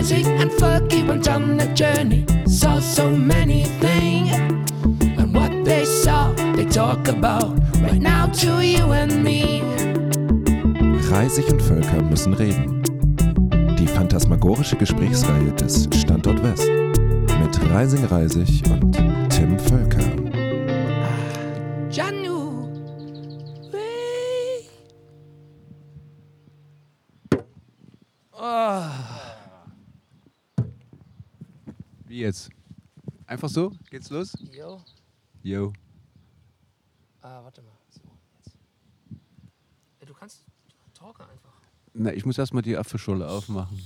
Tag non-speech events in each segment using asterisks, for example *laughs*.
Isaac and Fergie went on a journey, saw so many things. And what they saw, they talk about right now to you and me. Reisig und Völker müssen reden. Die phantasmagorische Gesprächsreihe des Standort West. Mit Reising Reisig und Tim Völker. Einfach so? Geht's los? Yo. Yo. Ah, warte mal. So, jetzt. Ja, du kannst talken einfach. Na, ich muss erstmal die Apfelschorle aufmachen.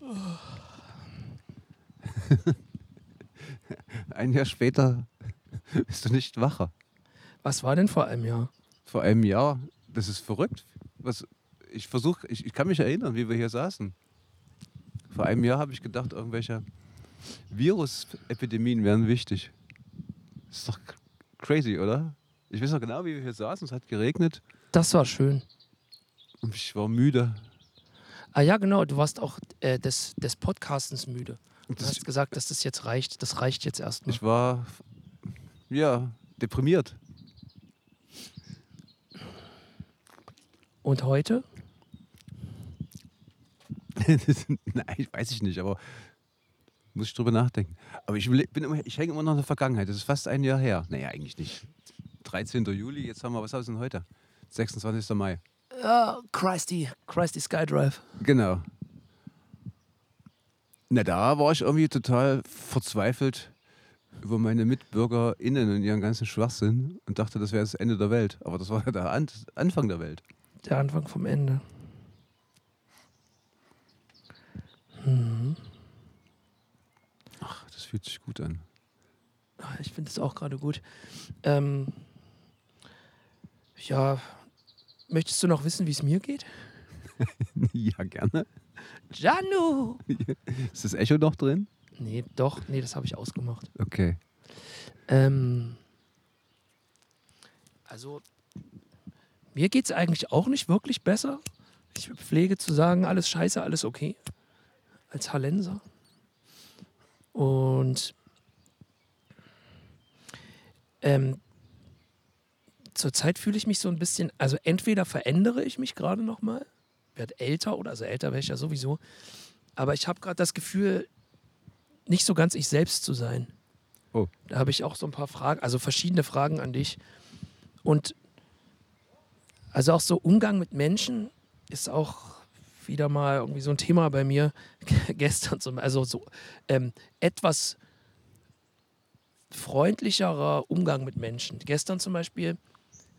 *laughs* Ein Jahr später *laughs* bist du nicht wacher. Was war denn vor einem Jahr? Vor einem Jahr, das ist verrückt. Was, ich versuche, ich, ich kann mich erinnern, wie wir hier saßen. Vor einem Jahr habe ich gedacht, irgendwelche Virusepidemien wären wichtig. Das ist doch crazy, oder? Ich weiß noch genau, wie wir hier saßen. Es hat geregnet Das war schön. und ich war müde. Ah ja, genau. Du warst auch äh, des, des Podcastens müde. Du Das- hast gesagt, dass das jetzt reicht. Das reicht jetzt erstmal. Ich war, ja, deprimiert. Und heute? *laughs* Nein, weiß ich nicht, aber muss ich drüber nachdenken. Aber ich, will- bin immer, ich hänge immer noch in der Vergangenheit. Das ist fast ein Jahr her. Naja, eigentlich nicht. 13. Juli, jetzt haben wir, was haben wir denn heute? 26. Mai. Ja, Christy. Christy Skydrive. Genau. Na, da war ich irgendwie total verzweifelt über meine MitbürgerInnen und ihren ganzen Schwachsinn und dachte, das wäre das Ende der Welt. Aber das war ja der An Anfang der Welt. Der Anfang vom Ende. Ach, das fühlt sich gut an. Ah, Ich finde es auch gerade gut. Ähm, ja, möchtest du noch wissen, wie es mir geht? *laughs* ja, gerne. Janu! *laughs* Ist das Echo noch drin? Nee, doch, nee, das habe ich ausgemacht. Okay. Ähm, also, mir geht es eigentlich auch nicht wirklich besser. Ich pflege zu sagen, alles scheiße, alles okay. Als Hallenser. Und ähm, zurzeit fühle ich mich so ein bisschen, also entweder verändere ich mich gerade nochmal, werde älter oder also älter wäre ich ja sowieso, aber ich habe gerade das Gefühl, nicht so ganz ich selbst zu sein. Oh. Da habe ich auch so ein paar Fragen, also verschiedene Fragen an dich. Und also auch so Umgang mit Menschen ist auch wieder mal irgendwie so ein Thema bei mir *laughs* gestern. Zum, also so ähm, etwas freundlicherer Umgang mit Menschen. Gestern zum Beispiel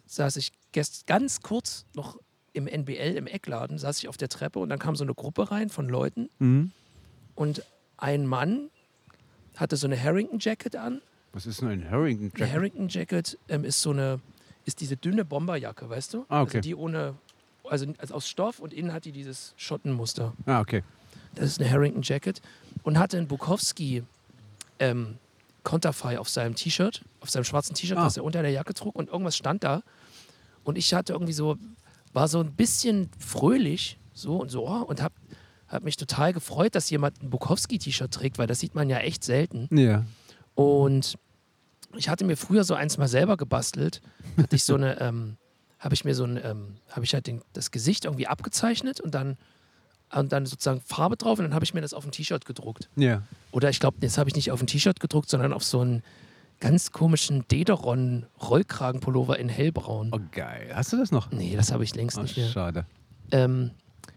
saß ich gest ganz kurz noch im NBL im Eckladen, saß ich auf der Treppe und dann kam so eine Gruppe rein von Leuten Mhm. und ein Mann hatte so eine Harrington Jacket an Was ist denn ein Harrington eine Jacket? Harrington Jacket ähm, ist so eine, ist diese dünne Bomberjacke, weißt du? Ah, okay. Also die ohne, also, also aus Stoff und innen hat die dieses Schottenmuster. Ah, okay. Das ist eine Harrington Jacket und hatte ein Bukowski ähm, Konterfei auf seinem T-Shirt, auf seinem schwarzen T-Shirt, Ah. was er unter der Jacke trug und irgendwas stand da. Und ich hatte irgendwie so, war so ein bisschen fröhlich so und so oh, und hab, hab mich total gefreut, dass jemand ein Bukowski-T-Shirt trägt, weil das sieht man ja echt selten. Ja. Und ich hatte mir früher so eins mal selber gebastelt. Hatte ich so eine, ähm, habe ich mir so ein, ähm, habe ich halt den, das Gesicht irgendwie abgezeichnet und dann, und dann sozusagen Farbe drauf und dann habe ich mir das auf ein T-Shirt gedruckt. Ja. Oder ich glaube, das habe ich nicht auf ein T-Shirt gedruckt, sondern auf so einen ganz komischen Dederon Rollkragenpullover in hellbraun. Oh, geil. Hast du das noch? Nee, das habe ich längst Oh, nicht mehr. schade. Ähm,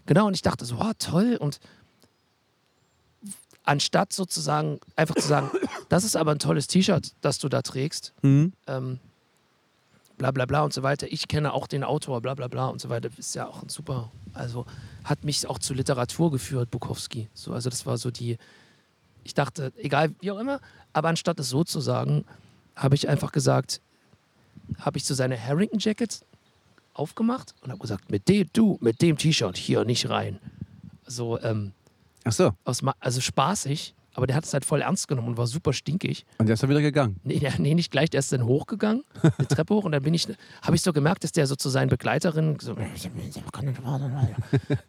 genau, und ich dachte so, oh, toll. Und anstatt sozusagen einfach zu sagen, das ist aber ein tolles T-Shirt, das du da trägst, Mhm. ähm, bla bla bla und so weiter. Ich kenne auch den Autor, bla bla bla und so weiter. Ist ja auch ein super, also hat mich auch zu Literatur geführt, Bukowski. So, also das war so die, ich dachte, egal wie auch immer, aber anstatt es so zu sagen, habe ich einfach gesagt, habe ich so seine Harrington Jacket aufgemacht und habe gesagt, mit dem, du, mit dem T-Shirt hier nicht rein. So, ähm, Ach so. aus, also spaßig, aber der hat es halt voll ernst genommen und war super stinkig. Und der ist dann wieder gegangen. Nee, der, nee nicht gleich, der ist dann hochgegangen, eine Treppe hoch und dann bin ich, habe ich so gemerkt, dass der so zu seinen Begleiterinnen so,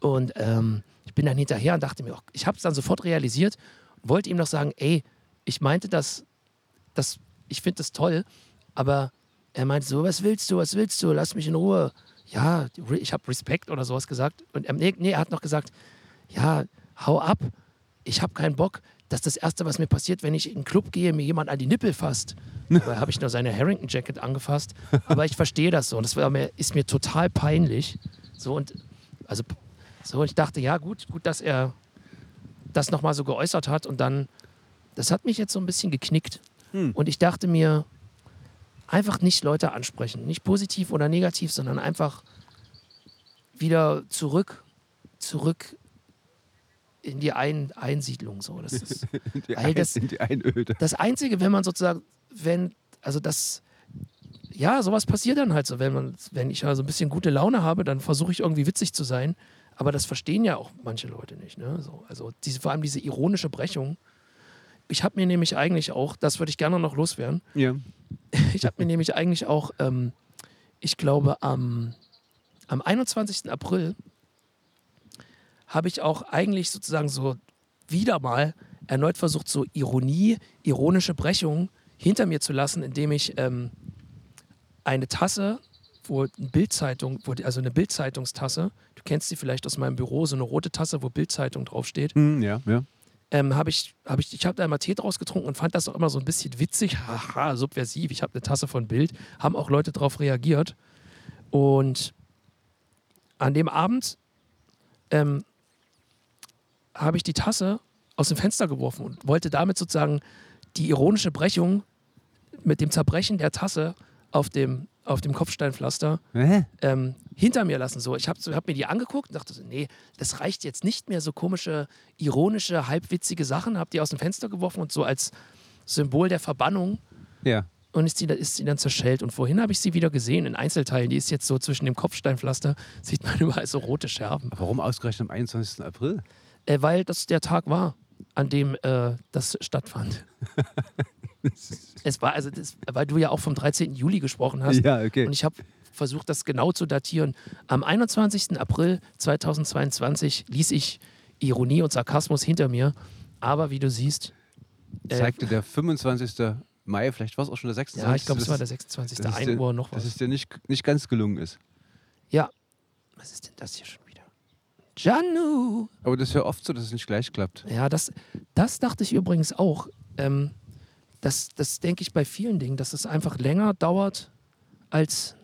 *laughs* und ähm, ich bin dann hinterher und dachte mir, oh, ich habe es dann sofort realisiert, wollte ihm noch sagen, ey, ich meinte das, das ich finde das toll, aber er meinte so, was willst du, was willst du, lass mich in Ruhe. Ja, ich habe Respekt oder sowas gesagt. Und er, nee, nee, er hat noch gesagt, ja, hau ab, ich habe keinen Bock. Das ist das Erste, was mir passiert, wenn ich in einen Club gehe, mir jemand an die Nippel fasst. *laughs* Da habe ich nur seine Harrington-Jacket angefasst. Aber ich verstehe das so. Und das war mir, ist mir total peinlich. So und also so, ich dachte, ja, gut, gut, dass er das nochmal so geäußert hat. Und dann, das hat mich jetzt so ein bisschen geknickt. Hm. Und ich dachte mir, einfach nicht Leute ansprechen. Nicht positiv oder negativ, sondern einfach wieder zurück, zurück in die Ein Einsiedlung. So. Das ist, *laughs* ein, das- in die Einöde. das Einzige, wenn man sozusagen, wenn, also das, ja, sowas passiert dann halt so. Wenn, man, wenn ich also ein bisschen gute Laune habe, dann versuche ich irgendwie witzig zu sein. Aber das verstehen ja auch manche Leute nicht. Ne? So, also diese, vor allem diese ironische Brechung. Ich habe mir nämlich eigentlich auch, das würde ich gerne noch loswerden, Ja. *laughs* ich habe mir nämlich eigentlich auch, ähm, ich glaube, am, am 21. April habe ich auch eigentlich sozusagen so wieder mal erneut versucht, so Ironie, ironische Brechung hinter mir zu lassen, indem ich ähm, eine Tasse, wo eine Bildzeitung, wo, also eine Bildzeitungstasse, du kennst sie vielleicht aus meinem Büro, so eine rote Tasse, wo Bildzeitung draufsteht, Hm, ja, ja. ähm, habe ich, hab ich, ich habe da immer Tee draus getrunken und fand das auch immer so ein bisschen witzig, *laughs* haha, subversiv. Ich habe eine Tasse von Bild, haben auch Leute darauf reagiert. Und an dem Abend ähm, habe ich die Tasse aus dem Fenster geworfen und wollte damit sozusagen die ironische Brechung mit dem Zerbrechen der Tasse auf dem, auf dem Kopfsteinpflaster ähm, hinter mir lassen. So. Ich habe hab mir die angeguckt und dachte so, nee, das reicht jetzt nicht mehr, so komische, ironische, halbwitzige Sachen. Hab die aus dem Fenster geworfen und so als Symbol der Verbannung. Ja. Und ist sie, ist sie dann zerschellt. Und vorhin habe ich sie wieder gesehen in Einzelteilen. Die ist jetzt so zwischen dem Kopfsteinpflaster, sieht man *laughs* überall so rote Scherben. Warum ausgerechnet am 21. April? Äh, weil das der Tag war, an dem äh, das stattfand. *laughs* es war, also das, weil du ja auch vom 13. Juli gesprochen hast. Ja, okay. Und ich habe versucht, das genau zu datieren. Am 21. April 2022 ließ ich Ironie und Sarkasmus hinter mir. Aber wie du siehst, äh, Zeigte der 25. Mai, vielleicht war es auch schon der 26. ja, ich glaube, es dass- war der 26. dass es 1 dir- Uhr noch Dass was. es dir nicht, nicht ganz gelungen ist. Ja. Was ist denn das hier schon? Janu! Aber das ist ja oft so, dass es nicht gleich klappt. Ja, das, das dachte ich übrigens auch. Ähm, das das denke ich bei vielen Dingen, dass es einfach länger dauert, als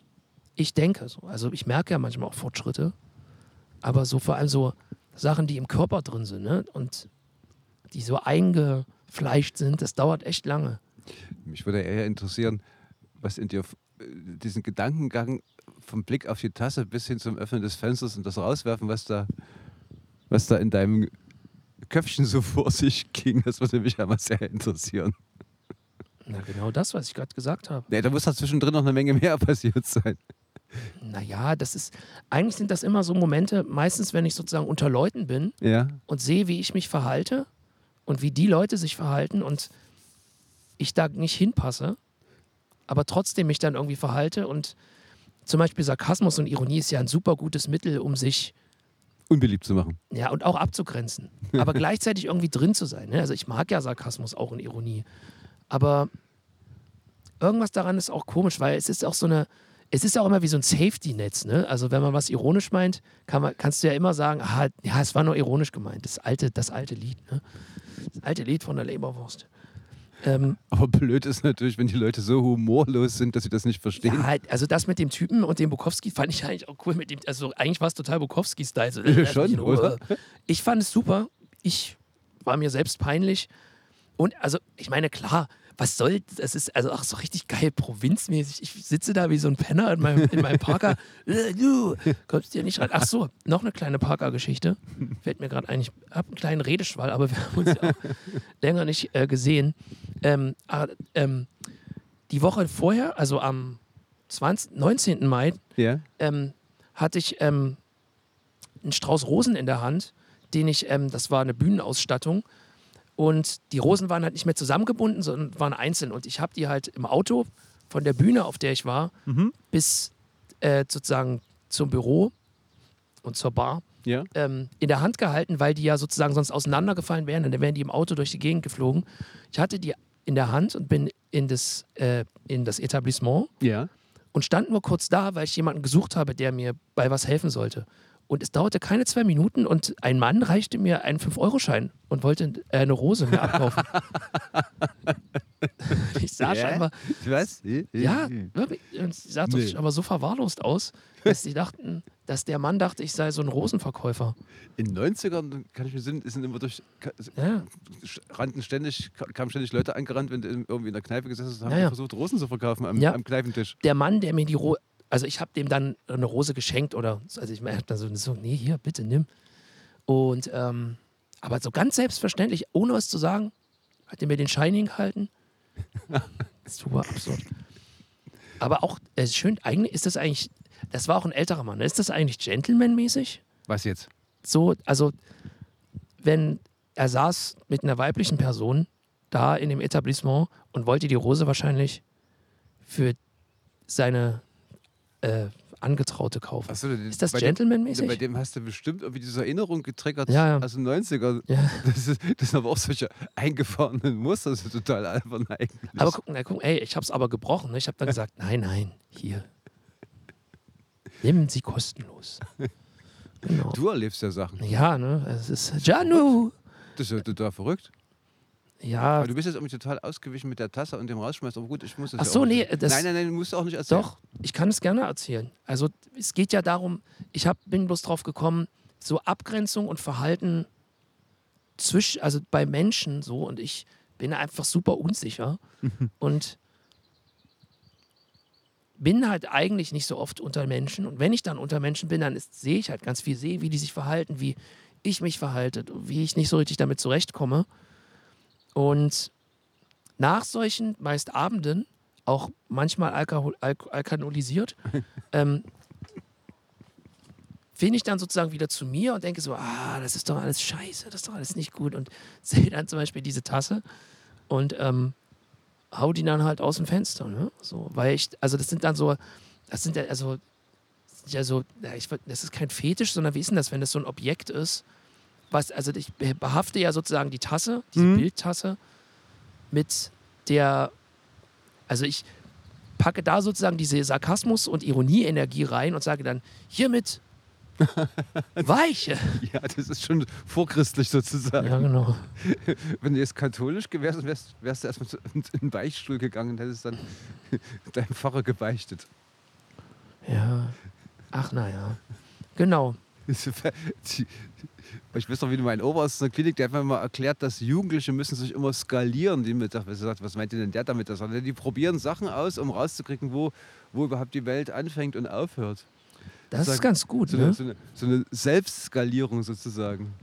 ich denke. So. Also ich merke ja manchmal auch Fortschritte, aber so vor allem so Sachen, die im Körper drin sind ne? und die so eingefleischt sind, das dauert echt lange. Mich würde eher interessieren, was in dir äh, diesen Gedankengang vom Blick auf die Tasse bis hin zum Öffnen des Fensters und das Rauswerfen, was da, was da in deinem Köpfchen so *laughs* vor sich ging, das würde mich ja mal sehr interessieren. Na genau das, was ich gerade gesagt habe. Nee, da muss da zwischendrin noch eine Menge mehr *laughs* passiert sein. Naja, das ist, eigentlich sind das immer so Momente, meistens wenn ich sozusagen unter Leuten bin, Ja, und sehe, wie ich mich verhalte und wie die Leute sich verhalten und ich da nicht hinpasse, aber trotzdem mich dann irgendwie verhalte und zum Beispiel Sarkasmus und Ironie ist ja ein super gutes Mittel, um sich unbeliebt zu machen. ja und auch abzugrenzen, aber *laughs* gleichzeitig irgendwie drin zu sein. Ne? Also ich mag ja Sarkasmus auch und Ironie, aber irgendwas daran ist auch komisch, weil es ist auch so eine es ist ja auch immer wie so ein Safety-Netz, ne? Also wenn man was ironisch meint, kann man, kannst du ja immer sagen, ah, ja, es war nur ironisch gemeint. Das alte, das alte Lied, ne? Das alte Lied von der Leberwurst. Ähm, Aber blöd ist natürlich, wenn die Leute so humorlos sind, dass sie das nicht verstehen. ja, also das mit dem Typen und dem Bukowski fand ich eigentlich auch cool. Mit dem, also eigentlich war es total Bukowski-Style. So, Ja, schon, Ruhe. oder? Ich fand es super. Ich war mir selbst peinlich. Und also, ich meine, klar, was soll, das ist also auch so richtig geil, provinzmäßig. Ich sitze da wie so ein Penner in meinem, in meinem Parker. *laughs* Äh, du kommst hier nicht rein. Ach so, noch eine kleine Parker-Geschichte. Fällt mir gerade ein, ich habe einen kleinen Redeschwall, aber wir haben uns ja auch *laughs* länger nicht äh, gesehen. Ähm, ah, ähm, die Woche vorher, also am 20, 19. Mai, Ja? ähm, hatte ich ähm, einen Strauß Rosen in der Hand, den ich, ähm, das war eine Bühnenausstattung Und die Rosen waren halt nicht mehr zusammengebunden, sondern waren einzeln. Und ich habe die halt im Auto von der Bühne, auf der ich war, bis äh, sozusagen zum Büro und zur Bar Ja. ähm, in der Hand gehalten, weil die ja sozusagen sonst auseinandergefallen wären. Und dann wären die im Auto durch die Gegend geflogen. Ich hatte die in der Hand und bin in das, äh, in das Etablissement Ja. und stand nur kurz da, weil ich jemanden gesucht habe, der mir bei was helfen sollte. Und es dauerte keine zwei Minuten und ein Mann reichte mir einen 5-Euro-Schein und wollte äh, eine Rose mir abkaufen. *laughs* ich sah Ja? scheinbar, Was? ja, wirklich, und es sah Nee. aber so verwahrlost aus, dass die dachten, dass der Mann dachte, ich sei so ein Rosenverkäufer. In den 90ern, kann ich mir sehen, sind immer durch, Ja. rannten ständig, ka- kamen ständig Leute angerannt, wenn du irgendwie in der Kneipe gesessen hast, haben Ja, ja. versucht, Rosen zu verkaufen am, Ja. am Kneipentisch. der Mann, der mir die Rose, also ich habe dem dann eine Rose geschenkt oder, also ich merke dann so, so, nee, hier, bitte nimm. Und, ähm, aber so ganz selbstverständlich, ohne was zu sagen, hat er mir den Schein hingehalten. *laughs* Super absurd. Aber auch, äh, schön, eigentlich ist das eigentlich, das war auch ein älterer Mann, ist das eigentlich gentlemanmäßig? Was jetzt? So, also, wenn er saß mit einer weiblichen Person da in dem Etablissement und wollte die Rose wahrscheinlich für seine äh, Angetraute kaufen. Achso, Ist das gentlemanmäßig? Bei dem hast du bestimmt irgendwie diese Erinnerung getriggert Ja, ja. aus den 90ern. Ja. *laughs* Das, ist, das sind aber auch solche eingefahrenen Muster, das ist total albern eigentlich. Aber guck, na, guck ey, ich habe es aber gebrochen. Ne? Ich habe dann gesagt, *laughs* nein, nein, hier. Nehmen Sie kostenlos. *laughs* Genau. du erlebst ja Sachen. Ja, ne, es ist Janu. Das ist ja total verrückt. Ja, Aber du bist jetzt irgendwie total ausgewichen mit der Tasse und dem Rausschmeißen. Aber gut, ich muss das Ach ja so, auch nee, das- Nein, nein, nein, du musst auch nicht erzählen. Doch, ich kann es gerne erzählen. Also es geht ja darum, ich hab, bin bloß drauf gekommen, so Abgrenzung und Verhalten zwischen, also bei Menschen so und ich bin einfach super unsicher *laughs* und bin halt eigentlich nicht so oft unter Menschen und wenn ich dann unter Menschen bin, dann sehe ich halt ganz viel, sehe, wie die sich verhalten, wie ich mich verhalte, wie ich nicht so richtig damit zurechtkomme und nach solchen meist Abenden auch manchmal alkohol, alk alkanolisiert, *laughs* ähm, finde ich dann sozusagen wieder zu mir und denke so, ah, das ist doch alles scheiße, das ist doch alles nicht gut und *laughs* sehe dann zum Beispiel diese Tasse und ähm, hau die dann halt aus dem Fenster, ne? So, weil ich, also das sind dann so, das sind ja, also, ja so, ja, ich, das ist kein Fetisch, sondern wie ist denn das, wenn das so ein Objekt ist, was, also ich behafte ja sozusagen die Tasse, diese Mhm. Bildtasse mit der, also ich packe da sozusagen diese Sarkasmus- und Ironie-Energie rein und sage dann, hiermit *laughs* weiche. Ja, das ist schon vorchristlich sozusagen. Ja, genau. Wenn du jetzt katholisch wärst, wärst, wärst du erstmal in den Beichtstuhl gegangen und hättest dann *laughs* deinem Pfarrer gebeichtet. Ja. Ach, naja. Genau. Die- Ich weiß noch, wie mein Oberarzt in der Klinik, der hat mir mal erklärt, dass Jugendliche müssen sich immer skalieren. Die mit, was, sagt, was meint denn der damit? Das? er, Die probieren Sachen aus, um rauszukriegen, wo, wo überhaupt die Welt anfängt und aufhört. Das Sag- ist ganz gut, So eine, ne? so eine, so eine Selbstskalierung sozusagen.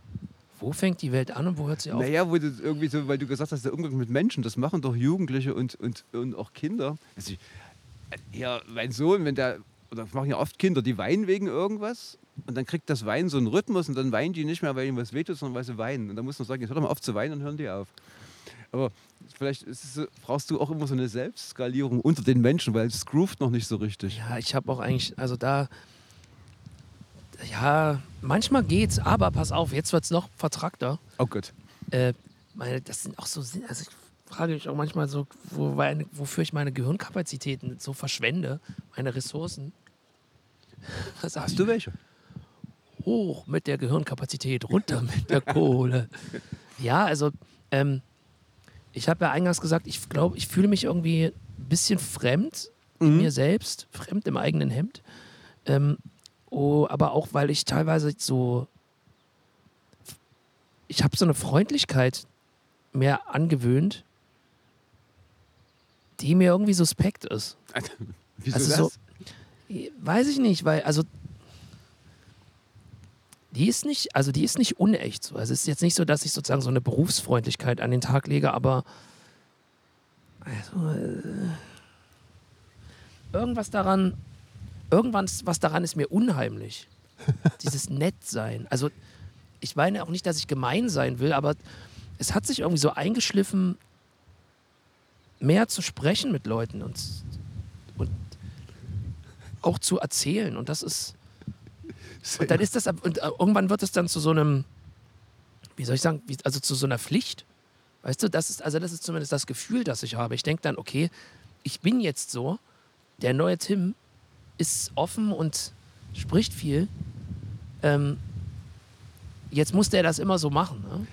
Wo fängt die Welt an und wo hört sie auf? Naja, wo du irgendwie so, weil du gesagt hast, der Umgang mit Menschen, das machen doch Jugendliche und, und, und auch Kinder. Also ich, ja, mein Sohn, wenn der, oder das machen ja oft Kinder, die weinen wegen irgendwas und dann kriegt das Weinen so einen Rhythmus und dann weinen die nicht mehr, weil ihnen was wehtut, sondern weil sie weinen. Und dann muss man sagen, jetzt hör doch mal auf zu weinen und hören die auf. Aber vielleicht ist es so, brauchst du auch immer so eine Selbstskalierung unter den Menschen, weil es groovt noch nicht so richtig. Ja, ich habe auch eigentlich, also da, ja, manchmal geht's, aber pass auf, jetzt wird's noch vertrackter. Oh Gott. Äh, meine, das sind auch so, also ich frage mich auch manchmal so, wo, wofür ich meine Gehirnkapazitäten so verschwende, meine Ressourcen. *laughs* Was Hast du welche? Hoch mit der Gehirnkapazität, runter *laughs* mit der Kohle. Ja, also ähm, ich habe ja eingangs gesagt, ich glaube, ich fühle mich irgendwie ein bisschen fremd in mir selbst, fremd im eigenen Hemd. Ähm, oh, aber auch, weil ich teilweise so, ich habe so eine Freundlichkeit mehr angewöhnt, die mir irgendwie suspekt ist. *laughs* Wieso Also das? so- Weiß ich nicht, weil, also die ist nicht, also die ist nicht unecht. So. Also es ist jetzt nicht so, dass ich sozusagen so eine Berufsfreundlichkeit an den Tag lege, aber also, äh, irgendwas daran, irgendwas was daran ist mir unheimlich. *laughs* Dieses Nettsein. Also ich meine auch nicht, dass ich gemein sein will, aber es hat sich irgendwie so eingeschliffen, mehr zu sprechen mit Leuten und, und auch zu erzählen. Und das ist. Und dann ist das, ab- und äh, irgendwann wird es dann zu so einem, wie soll ich sagen, also zu so einer Pflicht. Weißt du, das ist, also das ist zumindest das Gefühl, das ich habe. Ich denke dann, okay, ich bin jetzt so, der neue Tim ist offen und spricht viel. Ähm, jetzt muss der das immer so machen. Ne?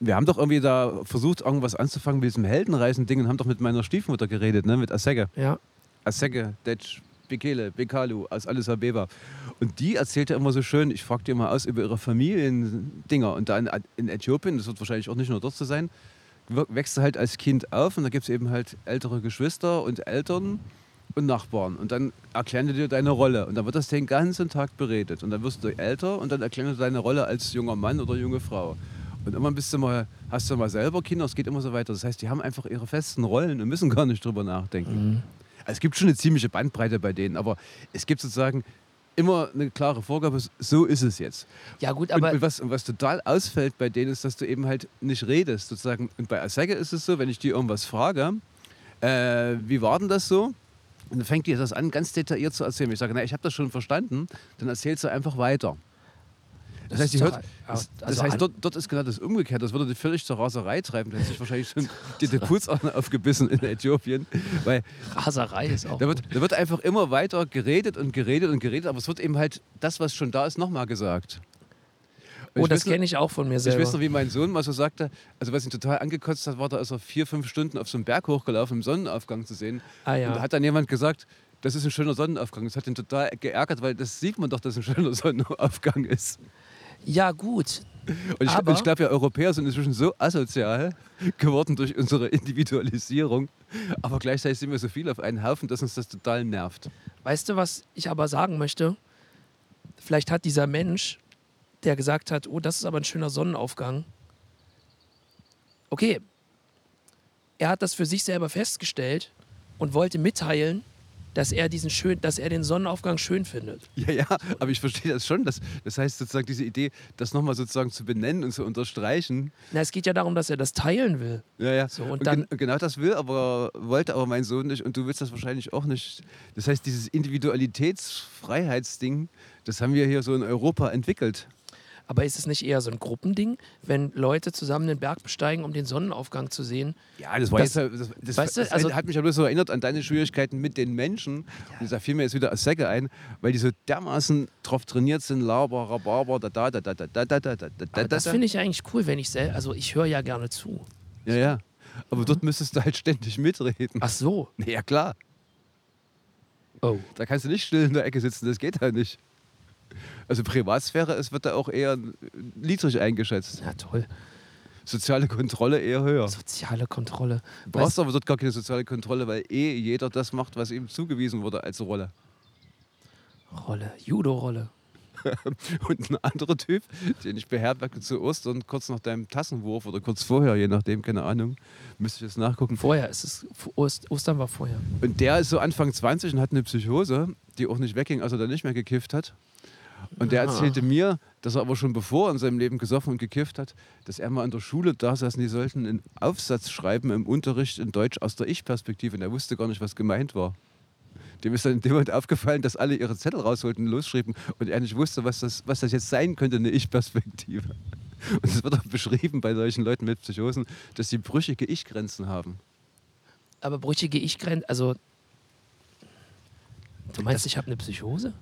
Wir haben doch irgendwie da versucht, irgendwas anzufangen mit diesem Heldenreisen-Ding und haben doch mit meiner Stiefmutter geredet, ne? mit Assege. Ja. Assege, Detsch, Bekele, Bekalu aus Addis Abeba. Und die erzählte immer so schön, ich fragte immer aus über ihre Familiendinger. Und da in, Äthiopien, das wird wahrscheinlich auch nicht nur dort so sein, wächst du halt als Kind auf und da gibt es eben halt ältere Geschwister und Eltern und Nachbarn. Und dann erklären die dir deine Rolle. Und dann wird das den ganzen Tag beredet. Und dann wirst du älter und dann erklären die deine Rolle als junger Mann oder junge Frau. Und irgendwann bist du mal, hast du mal selber Kinder, es geht immer so weiter. Das heißt, die haben einfach ihre festen Rollen und müssen gar nicht drüber nachdenken. Also es gibt schon eine ziemliche Bandbreite bei denen, aber es gibt sozusagen immer eine klare Vorgabe, so ist es jetzt. Ja, gut, aber. und, was, und was total ausfällt bei denen ist, dass du eben halt nicht redest. Sozusagen. Und bei Assege ist es so, wenn ich die irgendwas frage, äh, wie war denn das so? Und dann fängt die das an, ganz detailliert zu erzählen. Ich sage, na, ich habe das schon verstanden, dann erzählst du einfach weiter. Das, heißt, die ist hört, doch- das, also das heißt an- dort, dort ist genau das Umgekehrt. Das würde die völlig zur Raserei treiben. Da hätte sich wahrscheinlich schon *laughs* die, Pulsadern aufgebissen in Äthiopien. Weil Raserei ist auch. da wird, da wird einfach immer weiter geredet und geredet und geredet, aber es wird eben halt das, was schon da ist, nochmal gesagt. Und Oh, ich das kenne ich auch von mir Ich selber. weiß noch, wie mein Sohn mal so sagte, also was ihn total angekotzt hat, war, da ist er vier, fünf Stunden auf so einen Berg hochgelaufen, um Sonnenaufgang zu sehen. Ah, ja. Und da hat dann jemand gesagt, das ist ein schöner Sonnenaufgang. Das hat ihn total geärgert, weil das sieht man doch, dass ein schöner *laughs* Sonnenaufgang ist. Ja, gut. Und ich, ich glaube, wir Europäer sind inzwischen so asozial geworden durch unsere Individualisierung. Aber gleichzeitig sind wir so viel auf einen Haufen, dass uns das total nervt. Weißt du, was ich aber sagen möchte? Vielleicht hat dieser Mensch, der gesagt hat, oh, das ist aber ein schöner Sonnenaufgang. Okay, er hat das für sich selber festgestellt und wollte mitteilen, dass er diesen schön, dass er den Sonnenaufgang schön findet. Ja, ja, aber ich verstehe das schon. Das, das heißt sozusagen diese Idee, das nochmal sozusagen zu benennen und zu unterstreichen. Na, es geht ja darum, dass er das teilen will. Ja, ja. So, und und dann- gen genau das will, aber wollte aber mein Sohn nicht und du willst das wahrscheinlich auch nicht. Das heißt, dieses Individualitätsfreiheitsding, das haben wir hier so in Europa entwickelt. Aber ist es nicht eher so ein Gruppending, wenn Leute zusammen den Berg besteigen, um den Sonnenaufgang zu sehen? Ja, das war Das- jetzt. Das, das, weißt du, das also- hat mich ja bloß so erinnert an deine Schwierigkeiten mit den Menschen. Und da fiel mir jetzt wieder als Säcke ein, weil die so dermaßen drauf trainiert sind, Laber, Rhabarber, da da da da da da da da da da Aber das da. finde ich eigentlich cool, wenn ich selbst, also ich höre ja gerne zu. Ja, ja. Aber dort müsstest du halt ständig mitreden. Ach so. Ja, klar. Oh. Da kannst du nicht still in der Ecke sitzen, das geht halt nicht. Also Privatsphäre, es wird da auch eher niedrig eingeschätzt. Ja, toll. Soziale Kontrolle eher höher. Soziale Kontrolle. Du brauchst aber dort gar keine soziale Kontrolle, weil eh jeder das macht, was ihm zugewiesen wurde als Rolle. Rolle, Judo-Rolle. *laughs* Und ein anderer Typ, den ich beherbergte zu Ostern, kurz nach deinem Tassenwurf oder kurz vorher, je nachdem, keine Ahnung, müsste ich jetzt nachgucken. Vorher ist es, Ost, Ostern war vorher. Und der ist so Anfang 20 und hat eine Psychose, die auch nicht wegging, als er dann nicht mehr gekifft hat. Und der Ah. erzählte mir, dass er aber schon bevor in seinem Leben gesoffen und gekifft hat, dass er mal in der Schule da saß und die sollten einen Aufsatz schreiben im Unterricht in Deutsch aus der Ich-Perspektive. Und er wusste gar nicht, was gemeint war. Dem ist dann in dem Moment aufgefallen, dass alle ihre Zettel rausholten und losschrieben und er nicht wusste, was das, was das jetzt sein könnte, eine Ich-Perspektive. *laughs* Und es wird auch beschrieben bei solchen Leuten mit Psychosen, dass sie brüchige Ich-Grenzen haben. Aber brüchige Ich-Grenze, also. Du meinst, ich habe eine Psychose?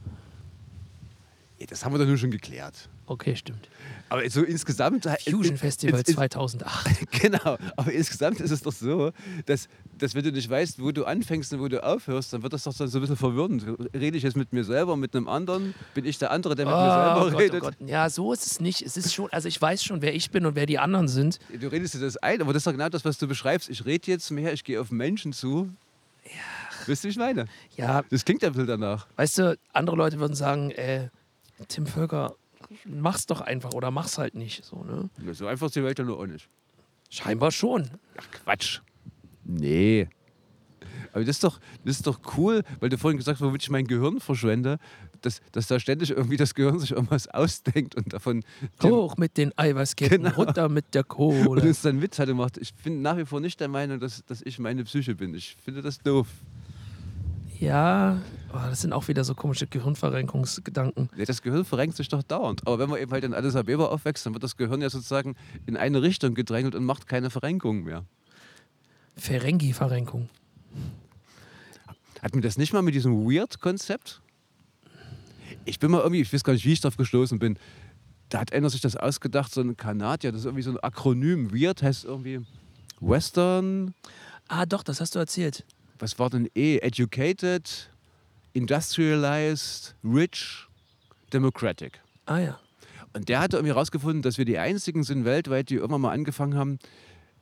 Das haben wir doch nun schon geklärt. Okay, stimmt. Aber so insgesamt. Fusion Festival ins- ins- 2008. Genau, aber insgesamt ist es doch so, dass, dass wenn du nicht weißt, wo du anfängst und wo du aufhörst, dann wird das doch so ein bisschen verwirrend. Rede ich jetzt mit mir selber, mit einem anderen? Bin ich der andere, der mit mir selber Oh Gott, oh redet? Gott. Ja, so ist es nicht. Es ist schon, also ich weiß schon, wer ich bin und wer die anderen sind. Du redest dir das ein, aber das ist doch genau das, was du beschreibst. Ich rede jetzt mehr, ich gehe auf Menschen zu. Ja. Wisst ihr, wie ich meine? Ja, Das klingt ja ein bisschen danach. weißt du, andere Leute würden sagen, äh, Tim Völker, mach's doch einfach oder mach's halt nicht. So, ne? So einfach ist die Welt ja nur auch nicht. Scheinbar schon. Ach Quatsch. Nee. Aber das ist, doch, das ist doch cool, weil du vorhin gesagt hast, womit ich mein Gehirn verschwende, dass, dass da ständig irgendwie das Gehirn sich irgendwas ausdenkt und davon Hoch mit den Eiweißketten, Genau. runter mit der und Kohle. uns dann Witz hatte macht. Ich bin nach wie vor nicht der Meinung, dass, dass ich meine Psyche bin. Ich finde das doof. Ja, oh, das sind auch wieder so komische Gehirnverrenkungsgedanken. Nee, das Gehirn verrenkt sich doch dauernd. Aber wenn man eben halt in Addis Abeba aufwächst, dann wird das Gehirn ja sozusagen in eine Richtung gedrängelt und macht keine Verrenkung mehr. Ferengi-Verrenkung. Hat mir das nicht mal mit diesem Weird-Konzept? Ich bin mal irgendwie, ich weiß gar nicht, wie ich drauf gestoßen bin. Da hat einer sich das ausgedacht, so ein Kanadier, das ist irgendwie so ein Akronym. Weird heißt irgendwie Western, Ah, doch, das hast du erzählt. Was war denn E? Educated, Industrialized, Rich, Democratic. Ah ja. Und der hatte irgendwie herausgefunden, dass wir die einzigen sind weltweit, die irgendwann mal angefangen haben.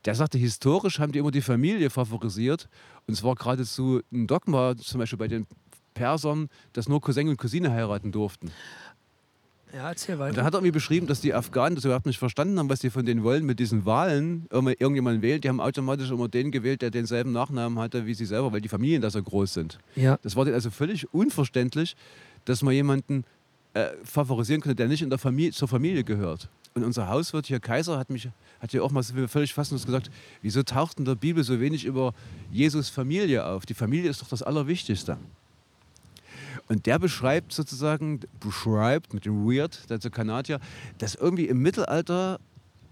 Der sagte, historisch haben die immer die Familie favorisiert. Und es war geradezu ein Dogma, zum Beispiel bei den Persern, dass nur Cousin und Cousine heiraten durften. Ja, erzähl Und weiter. dann hat er irgendwie beschrieben, dass die Afghanen das überhaupt nicht verstanden haben, was die von denen wollen mit diesen Wahlen. Irgendjemand wählt, die haben automatisch immer den gewählt, der denselben Nachnamen hatte wie sie selber, weil die Familien da so groß sind. ja. Das war denen also völlig unverständlich, dass man jemanden äh, favorisieren könnte, der nicht in der Familie, zur Familie gehört. Und unser Hauswirt hier, Kaiser, hat mich hat ja auch mal völlig fassend gesagt, wieso taucht in der Bibel so wenig über Jesus Familie auf? Die Familie ist doch das Allerwichtigste. Und der beschreibt sozusagen, beschreibt mit dem Weird, der Kanadier, dass irgendwie im Mittelalter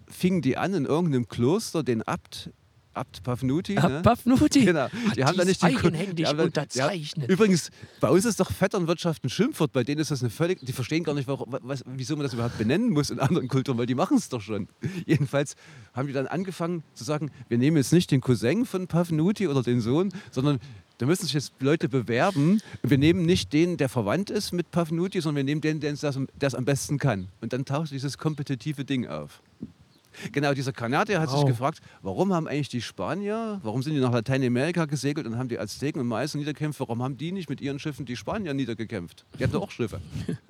fingen die an in irgendeinem Kloster den Abt, Abt Pafnuti, ne? Pafnuti. *laughs* Genau. Die haben da nicht eigenhändig die da- unterzeichnet. Ja, übrigens, bei uns ist doch Vetternwirtschaft ein Schimpfwort, bei denen ist das eine völlig, die verstehen gar nicht, warum, was, wieso man das überhaupt benennen muss in anderen Kulturen, weil die machen es doch schon. *laughs* Jedenfalls haben die dann angefangen zu sagen, wir nehmen jetzt nicht den Cousin von Pafnuti oder den Sohn, sondern da müssen sich jetzt Leute bewerben. Wir nehmen nicht den, der verwandt ist mit Pafnuti, sondern wir nehmen den, der es am besten kann. Und dann taucht dieses kompetitive Ding auf. Genau, dieser Kanadier hat sich Wow. gefragt, warum haben eigentlich die Spanier, warum sind die nach Lateinamerika gesegelt und haben die Azteken und Meißen niedergekämpft, warum haben die nicht mit ihren Schiffen die Spanier niedergekämpft? Die hatten auch Schiffe. *laughs*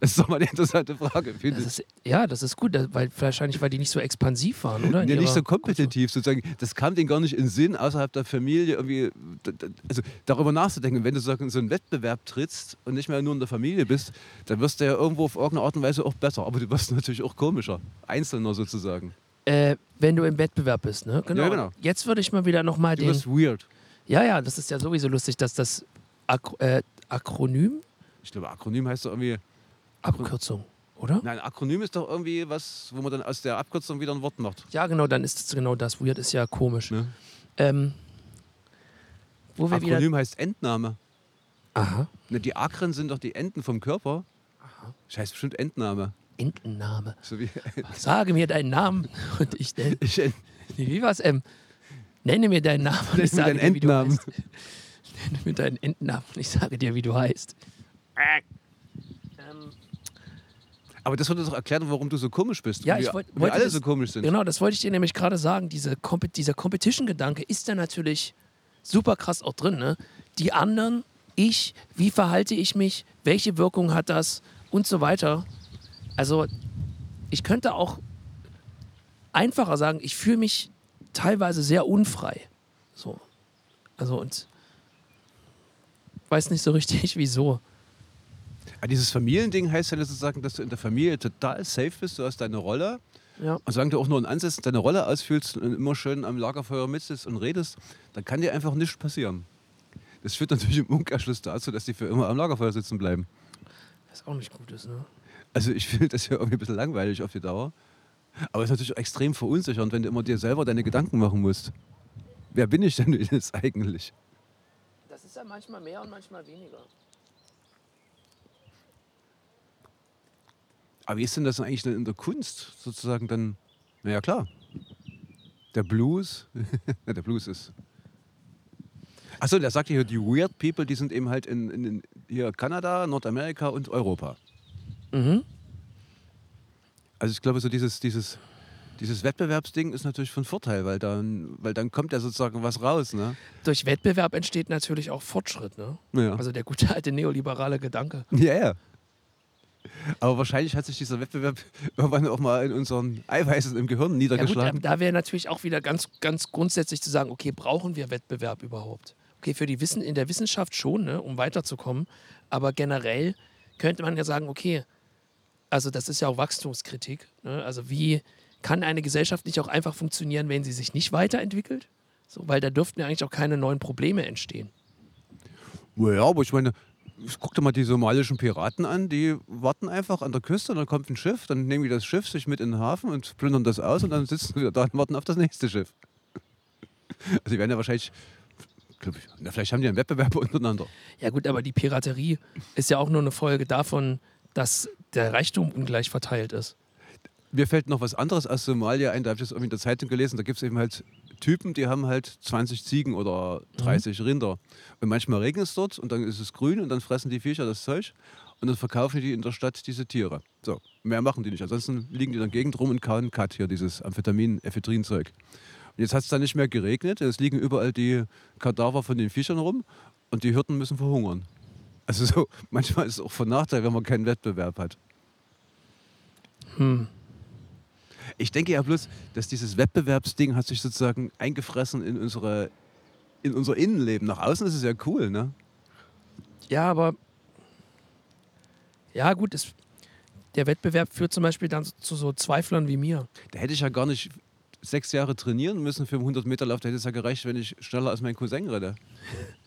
das ist doch mal eine interessante Frage, finde ich. ist, ja, das ist gut, weil, wahrscheinlich, weil die nicht so expansiv waren, oder? Ja, nicht so kompetitiv sozusagen. Das kam denen gar nicht in den Sinn, außerhalb der Familie irgendwie, also darüber nachzudenken. Wenn du so in so einen Wettbewerb trittst und nicht mehr nur in der Familie bist, dann wirst du ja irgendwo auf irgendeine Art und Weise auch besser. Aber du wirst natürlich auch komischer. Einzelner sozusagen. Äh, wenn du im Wettbewerb bist, ne? Genau. Ja, genau. Jetzt würde ich mal wieder nochmal Du den. wirst weird. Ja, ja, das ist ja sowieso lustig, dass das Ak äh, Akronym, Ich glaube, Akronym heißt doch irgendwie. Abkürzung, oder? Nein, Akronym ist doch irgendwie was, wo man dann aus der Abkürzung wieder ein Wort macht. Ja, genau, dann ist es genau das. Weird ist ja komisch. Ne? Ähm, wo wir wieder. Akronym heißt Entnahme. Aha. Ne, die Akren sind doch die Enden vom Körper. Das heißt bestimmt Entnahme. Entenname. So wie Sage mir deinen Namen und ich nenne. *laughs* ich ent Wie war's, ähm? Nenne mir deinen Namen und ich sage deinen dir, wie du heißt. Nenne mir deinen Endnamen und ich sage dir, wie du heißt. Ähm, Aber das würde doch erklären, warum du so komisch bist. Ja, und ich wir, wollt- wir wollte alle das- so komisch sind. Genau, das wollte ich dir nämlich gerade sagen. Diese dieser Competition-Gedanke ist da natürlich super krass auch drin. Ne? Die anderen, ich, wie verhalte ich mich, welche Wirkung hat das und so weiter. Also, ich könnte auch einfacher sagen, ich fühle mich teilweise sehr unfrei. So. Also, und weiß nicht so richtig, *laughs* wieso. Aber dieses Familiending heißt ja sozusagen, dass du in der Familie total safe bist. Du hast deine Rolle. Ja. Und solange du auch nur in Ansätzen deine Rolle ausfühlst und immer schön am Lagerfeuer mitsitzt und redest, dann kann dir einfach nichts passieren. Das führt natürlich im Umkehrschluss dazu, dass die für immer am Lagerfeuer sitzen bleiben. Was auch nicht gut ist, ne? Also ich finde das ja irgendwie ein bisschen langweilig auf die Dauer. Aber es ist natürlich auch extrem verunsichernd, wenn du immer dir selber deine Gedanken machen musst. Wer bin ich denn *laughs* jetzt eigentlich? Das ist ja manchmal mehr und manchmal weniger. Aber wie ist denn das eigentlich denn in der Kunst sozusagen dann? Naja, klar. Der Blues. *laughs* der Blues ist. Achso, der sagt hier, die Weird People, die sind eben halt in, in, in hier Kanada, Nordamerika und Europa. Mhm. Also ich glaube, so dieses, dieses, dieses Wettbewerbsding ist natürlich von Vorteil, weil dann, weil dann kommt ja sozusagen was raus. Ne? Durch Wettbewerb entsteht natürlich auch Fortschritt, ne? Ja. Also der gute alte neoliberale Gedanke. *laughs* Ja, ja. Aber wahrscheinlich hat sich dieser Wettbewerb *laughs* irgendwann auch mal in unseren Eiweißen im Gehirn Ja gut, niedergeschlagen. da wäre natürlich auch wieder ganz, ganz grundsätzlich zu sagen, okay, brauchen wir Wettbewerb überhaupt? Okay, für die Wissen in der Wissenschaft schon, ne, um weiterzukommen. Aber generell könnte man ja sagen, okay, also das ist ja auch Wachstumskritik. Ne? Also wie kann eine Gesellschaft nicht auch einfach funktionieren, wenn sie sich nicht weiterentwickelt? So, weil da dürften ja eigentlich auch keine neuen Probleme entstehen. Ja, aber ich meine, guck dir mal die somalischen Piraten an, die warten einfach an der Küste und dann kommt ein Schiff, dann nehmen die das Schiff sich mit in den Hafen und plündern das aus und dann sitzen sie da und warten auf das nächste Schiff. Also die werden ja wahrscheinlich, glaub ich, na, vielleicht haben die einen Wettbewerb untereinander. Ja gut, aber die Piraterie ist ja auch nur eine Folge davon, dass der Reichtum ungleich verteilt ist. Mir fällt noch was anderes aus Somalia ein, da habe ich das irgendwie in der Zeitung gelesen, da gibt es eben halt Typen, die haben halt 20 Ziegen oder 30 Rinder. Und manchmal regnet es dort und dann ist es grün und dann fressen die Viecher das Zeug und dann verkaufen die in der Stadt diese Tiere. So, mehr machen die nicht. Ansonsten liegen die dann Gegend rum und kauen Cut hier, dieses Amphetamin, Ephedrin-Zeug. Und jetzt hat es dann nicht mehr geregnet, es liegen überall die Kadaver von den Viechern rum und die Hirten müssen verhungern. Also so, *laughs* manchmal ist es auch von Nachteil, wenn man keinen Wettbewerb hat. Hm. Ich denke ja bloß, dass dieses Wettbewerbsding hat sich sozusagen eingefressen in, unsere, in unser Innenleben. Nach außen ist es ja cool, ne? Ja, aber ja gut, es, der Wettbewerb führt zum Beispiel dann zu so Zweiflern wie mir. Da hätte ich ja gar nicht sechs Jahre trainieren müssen für einen 100-Meter-Lauf. Da hätte es ja gereicht, wenn ich schneller als mein Cousin renne. *laughs*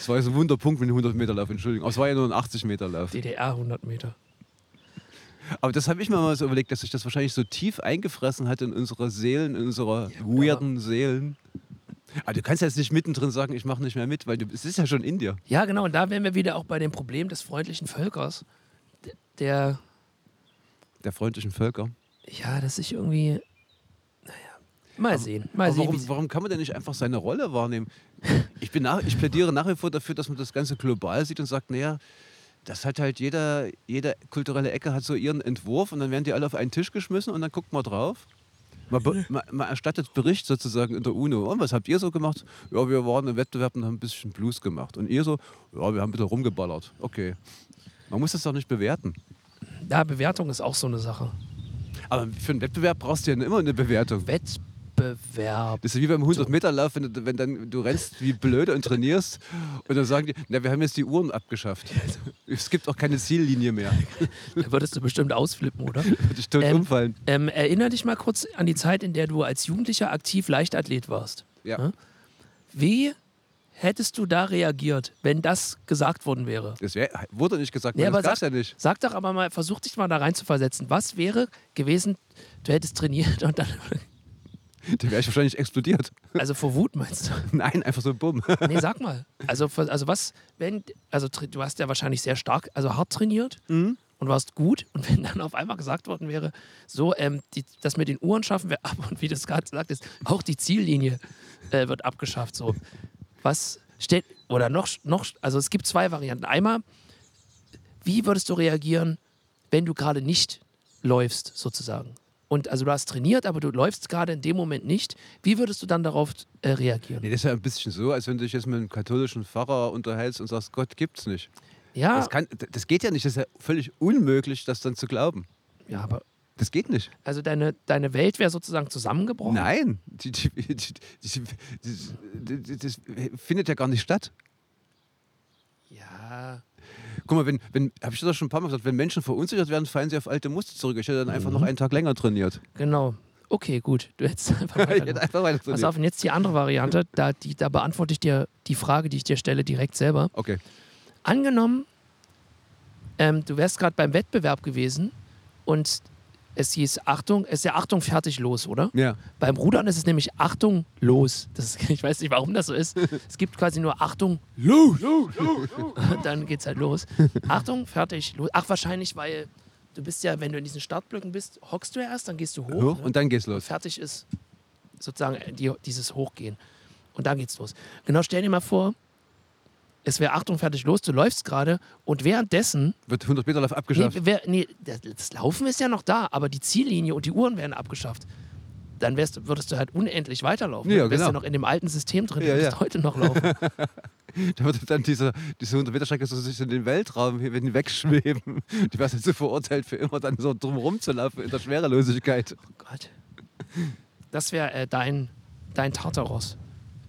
Das war jetzt ein Wunderpunkt mit dem 100-Meter-Lauf, Entschuldigung. Aber es war ja nur ein 80-Meter-Lauf. DDR 100 Meter. Aber das habe ich mir mal so überlegt, dass sich das wahrscheinlich so tief eingefressen hat in unsere Seelen, in unsere weirden Seelen. Aber du kannst jetzt nicht mittendrin sagen, ich mache nicht mehr mit, weil du, es ist ja schon in dir. Ja, genau. Und da wären wir wieder auch bei dem Problem des freundlichen Völkers. Der, Der freundlichen Völker. ja, das sich irgendwie, mal sehen. Mal Aber sehen. warum, warum kann man denn nicht einfach seine Rolle wahrnehmen? *laughs* Ich, bin nach, ich plädiere nach wie vor dafür, dass man das Ganze global sieht und sagt, naja, das hat halt jeder, jede kulturelle Ecke hat so ihren Entwurf und dann werden die alle auf einen Tisch geschmissen und dann guckt man drauf. Man, man, man erstattet Bericht sozusagen in der UNO. Und was habt ihr so gemacht? Ja, wir waren im Wettbewerb und haben ein bisschen Blues gemacht. Und ihr so, ja, wir haben ein bisschen rumgeballert. Okay. Man muss das doch nicht bewerten. ja, Bewertung ist auch so eine Sache. Aber für einen Wettbewerb brauchst du ja immer eine Bewertung. Wettbewerb. Das ist wie beim 100-Meter-Lauf, wenn, du, wenn dann, du rennst wie blöd und trainierst und dann sagen die, na, wir haben jetzt die Uhren abgeschafft. *laughs* Es gibt auch keine Ziellinie mehr. *laughs* Da würdest du bestimmt ausflippen, oder? *laughs* Würde ich tot Ähm, umfallen. Ähm, erinner dich mal kurz an die Zeit, in der du als Jugendlicher aktiv Leichtathlet warst. Ja. Wie hättest du da reagiert, wenn das gesagt worden wäre? Das wär, wurde nicht gesagt, Nee, das sag, ja nicht. sag doch aber mal, versuch dich mal da rein zu versetzen. Was wäre gewesen, du hättest trainiert und dann, Dann wäre ich wahrscheinlich explodiert. also vor Wut meinst du? *laughs* Nein, einfach so bumm. Nee, sag mal. Also, also was, wenn, also du hast ja wahrscheinlich sehr stark, also hart trainiert Mhm. und warst gut und *laughs* wenn dann auf einmal gesagt worden wäre, so, ähm, die, das mit den Uhren schaffen wir ab und wie du es gerade sagtest, auch die Ziellinie äh, wird abgeschafft, so. Was steht, oder noch, noch, also es gibt zwei Varianten. Einmal, wie würdest du reagieren, wenn du gerade nicht läufst, sozusagen? Und also du hast trainiert, aber du läufst gerade in dem Moment nicht. Wie würdest du dann darauf äh, reagieren? Nee, das ist ja ein bisschen so, als wenn du dich jetzt mit einem katholischen Pfarrer unterhältst und sagst, Gott gibt's nicht. Ja, Das, kann, das geht ja nicht. Das ist ja völlig unmöglich, das dann zu glauben. ja, aber Das geht nicht. Also deine, deine Welt wäre sozusagen zusammengebrochen? Nein, die, die, die, das findet ja gar nicht statt. Ja. Guck mal, wenn, wenn habe ich das schon ein paar Mal gesagt, wenn Menschen verunsichert werden, fallen sie auf alte Muster zurück. Ich hätte dann einfach noch einen Tag länger trainiert. Genau. Okay, gut. Du hättest *laughs* einfach weitergemacht. einfach weiter Pass auf, und jetzt die andere Variante. Da, die, da beantworte ich dir die Frage, die ich dir stelle, direkt selber. Okay. Angenommen, ähm, du wärst gerade beim Wettbewerb gewesen und es hieß Achtung, es ist ja Achtung, fertig, los, oder? Ja. Beim Rudern ist es nämlich Achtung, los. Das *laughs* ich weiß nicht, warum das so ist. Es gibt quasi nur Achtung, los, los, los, los. Und dann geht's halt los. Achtung, fertig, los. Ach, wahrscheinlich, weil du bist ja, wenn du in diesen Startblöcken bist, hockst du ja erst, dann gehst du hoch. Hoch ne? und dann geht's los. fertig ist sozusagen die, dieses Hochgehen. Und dann geht's los. Genau, stell dir mal vor, es wäre Achtung, fertig, los, du läufst gerade und währenddessen, Wird 100 Meter Lauf nee, abgeschafft. wer, nee, das Laufen ist ja noch da, aber die Ziellinie und die Uhren werden abgeschafft. Dann wärst, würdest du halt unendlich weiterlaufen. Ja, du wärst genau. ja noch in dem alten System drin, Ja, du ja. heute noch laufen. *laughs* Da würde dann diese, diese 100 Meter Strecke so sich in den Weltraum hier wenn die wegschweben. Die wärst jetzt so verurteilt, für immer dann so drumherum zu laufen in der Schwerelosigkeit. Oh Gott. Das wäre äh, dein, dein Tartaros.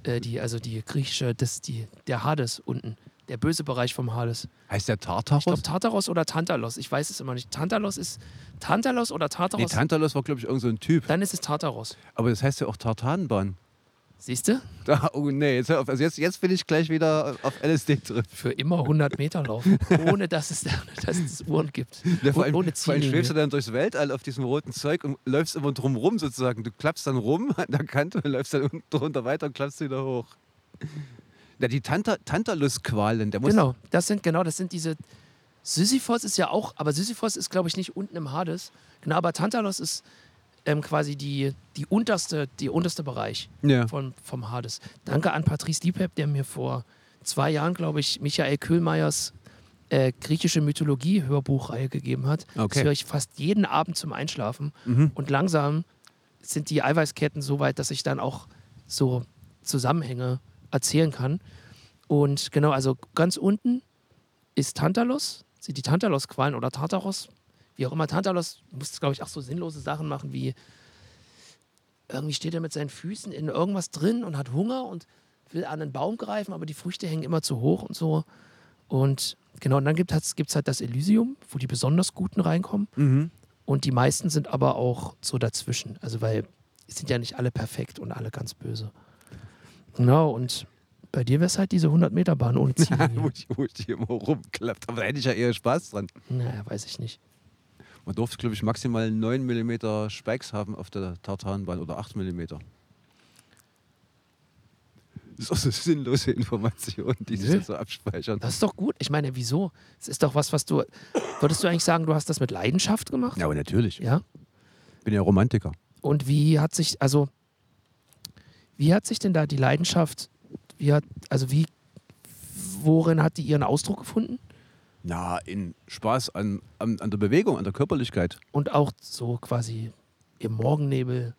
Äh, die, also die griechische, das, die, der Hades unten. Der böse Bereich vom Hades. Heißt der Ich glaube Tartaros? Tartaros oder Tantalos. Ich weiß es immer nicht. Tantalos ist Tantalos oder Nee, Tartaros? Tantalos war, glaube ich, irgend so ein Typ. Dann ist es Tartaros. Aber das heißt ja auch Tartanbahn. Siehst du? Da, oh nee, jetzt, auf. also jetzt, jetzt bin ich gleich wieder auf LSD drin. Für immer 100 Meter laufen, ohne dass es, *laughs* dass es Uhren gibt. Ja, vor, Und allem, ohne vor allem schwebst du dann durchs Weltall auf diesem roten Zeug und läufst immer drum rum sozusagen. Du klappst dann rum an der Kante und läufst dann drunter weiter und klappst wieder hoch. Ja, die Tanta Tantalus-Qualen. Genau, das sind genau, das sind diese. Sisyphos ist ja auch, aber Sisyphos ist, glaube ich, nicht unten im Hades. Genau, aber Tantalos ist ähm, quasi die, die unterste, die unterste Bereich Ja. von, vom Hades. Danke an Patrice Diepep, der mir vor zwei Jahren, glaube ich, Michael Köhlmeiers äh, griechische Mythologie-Hörbuchreihe gegeben hat. Das Okay. höre ich fast jeden Abend zum Einschlafen. Mhm. Und langsam sind die Eiweißketten so weit, dass ich dann auch so Zusammenhänge erzählen kann. Und genau, also ganz unten ist Tantalos, sind die Tantalos-Qualen oder Tartaros, wie auch immer. Tantalos muss, glaube ich, auch so sinnlose Sachen machen wie irgendwie steht er mit seinen Füßen in irgendwas drin und hat Hunger und will an einen Baum greifen, aber die Früchte hängen immer zu hoch und so. Und genau, und dann gibt es gibt's halt das Elysium, wo die besonders Guten reinkommen. Mhm. Und die meisten sind aber auch so dazwischen. Also, weil es sind ja nicht alle perfekt und alle ganz böse. Genau, und bei dir wäre es halt diese 100-Meter-Bahn ohne *laughs* wo, Ziellinie. ich, wo ich die immer rumklappt. Aber da hätte ich ja eher Spaß dran. naja, weiß ich nicht. Man durfte, glaube ich, maximal 9 mm Spikes haben auf der Tartanbahn oder 8 mm. Das ist auch so sinnlose Informationen, die sich jetzt so abspeichern. Das ist doch gut. Ich meine, wieso? Es ist doch was, was du. Würdest du eigentlich sagen, du hast das mit Leidenschaft gemacht? Ja, aber natürlich. Ja. bin ja Romantiker. Und wie hat sich, also, wie hat sich denn da die Leidenschaft, wie hat, also wie, worin hat die ihren Ausdruck gefunden? Na, in Spaß an, an, an der Bewegung, an der Körperlichkeit. Und auch so quasi im Morgennebel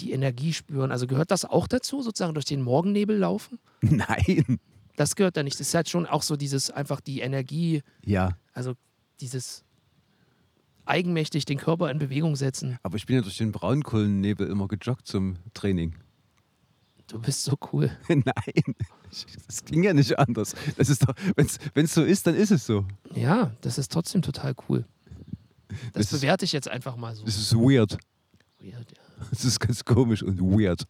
die Energie spüren. Also gehört das auch dazu, sozusagen durch den Morgennebel laufen? *laughs* Nein. Das gehört da nicht. Das ist halt schon auch so dieses, einfach die Energie, Ja, also dieses eigenmächtig den Körper in Bewegung setzen. aber ich bin ja durch den Braunkohlennebel immer gejoggt zum Training. Du bist so cool. *laughs* Nein, das ging ja nicht anders. Das ist doch, wenn es so ist, dann ist es so. Ja, das ist trotzdem total cool. Das, Das bewerte ich jetzt einfach mal so. Das ist weird. Weird, ja. Das ist ganz komisch und weird.